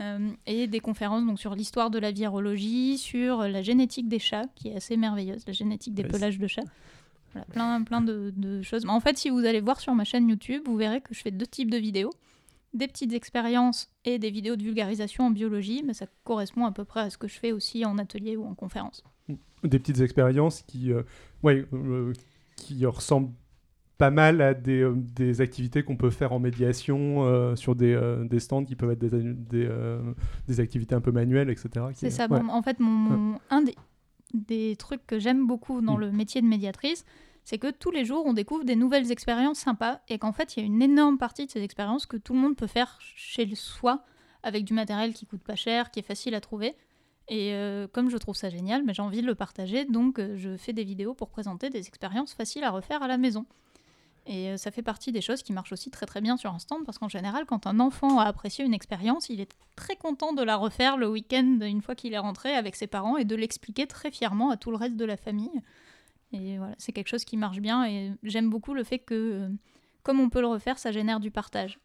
Euh, et des conférences donc, sur l'histoire de la virologie, sur la génétique des chats, qui est assez merveilleuse, la génétique des pelages de chats. Voilà, plein, plein de, de choses. Mais en fait, si vous allez voir sur ma chaîne YouTube, vous verrez que je fais deux types de vidéos. Des petites expériences et des vidéos de vulgarisation en biologie, mais ça correspond à peu près à ce que je fais aussi en atelier ou en conférence. des petites expériences qui, euh, ouais, euh, qui ressemblent pas mal à des, euh, des activités qu'on peut faire en médiation euh, sur des, des stands qui peuvent être des, des, des activités un peu manuelles, etc. C'est ça. ouais. Bon, en fait, mon, mon- un des, des trucs que j'aime beaucoup dans Mm. le métier de médiatrice, c'est que tous les jours, on découvre des nouvelles expériences sympas et qu'en fait, il y a une énorme partie de ces expériences que tout le monde peut faire chez soi avec du matériel qui coûte pas cher, qui est facile à trouver. Et euh, comme je trouve ça génial, mais j'ai envie de le partager, donc euh, je fais des vidéos pour présenter des expériences faciles à refaire à la maison. Et euh, ça fait partie des choses qui marchent aussi très très bien sur un stand, parce qu'en général, quand un enfant a apprécié une expérience, il est très content de la refaire le week-end une fois qu'il est rentré avec ses parents et de l'expliquer très fièrement à tout le reste de la famille. Et voilà, c'est quelque chose qui marche bien et j'aime beaucoup le fait que, euh, comme on peut le refaire, ça génère du partage.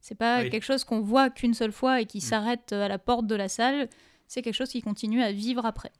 C'est pas Oui. quelque chose qu'on voit qu'une seule fois et qui s'arrête à la porte de la salle. C'est quelque chose qui continue à vivre après.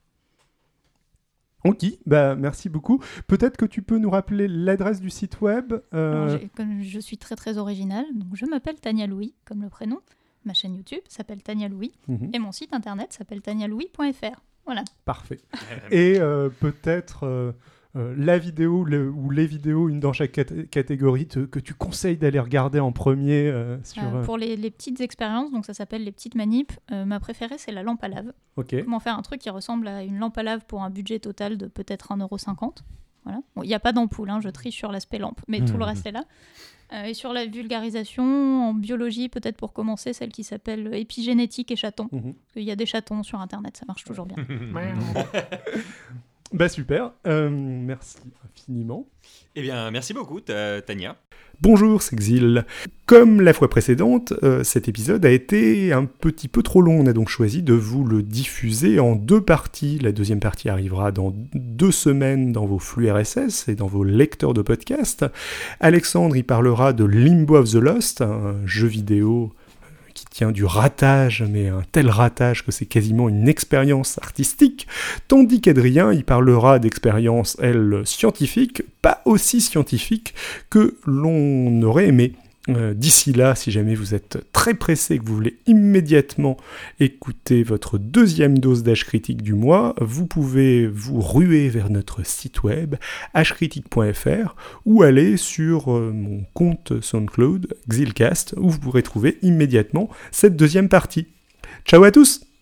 Ok, bah merci beaucoup. Peut-être que tu peux nous rappeler l'adresse du site web. euh, Alors, j'ai- comme je suis très très originale, donc je m'appelle Tania Louis, comme le prénom. Ma chaîne YouTube s'appelle Tania Louis mhm, et mon site internet s'appelle tanialouis.fr. Voilà. Parfait. Et euh, peut-être euh, euh, la vidéo le- ou les vidéos, une dans chaque cat- catégorie, te- que tu conseilles d'aller regarder en premier euh, sur. Euh, euh, pour les, les petites expériences, donc ça s'appelle les petites manips, euh, ma préférée c'est la lampe à lave. Ok. Comment faire un truc qui ressemble à une lampe à lave pour un budget total de peut-être 1,50€. Voilà. Bon, Il n'y a pas d'ampoule, hein, je triche sur l'aspect lampe, mais tout le Mhm. reste est là. Euh, et sur la vulgarisation, en biologie, peut-être pour commencer, celle qui s'appelle épigénétique et chaton. Mhm. Il y a des chatons sur Internet, ça marche toujours bien. Bah super. Euh, merci infiniment. Eh bien, merci beaucoup, Ta- Tania. Bonjour, c'est Xil. Comme la fois précédente, euh, cet épisode a été un petit peu trop long. On a donc choisi de vous le diffuser en deux parties. La deuxième partie arrivera dans deux semaines dans vos flux RSS et dans vos lecteurs de podcast. Alexandre y parlera de Limbo of the Lost, un jeu vidéo qui tient du ratage, mais un tel ratage que c'est quasiment une expérience artistique, tandis qu'Adrien y parlera d'expériences, elle, scientifiques, pas aussi scientifiques que l'on aurait aimé. Euh, D'ici là, si jamais vous êtes très pressé et que vous voulez immédiatement écouter votre deuxième dose d'âge critique du mois, vous pouvez vous ruer vers notre site web hcritique.fr ou aller sur euh, mon compte SoundCloud Xilcast où vous pourrez trouver immédiatement cette deuxième partie. Ciao à tous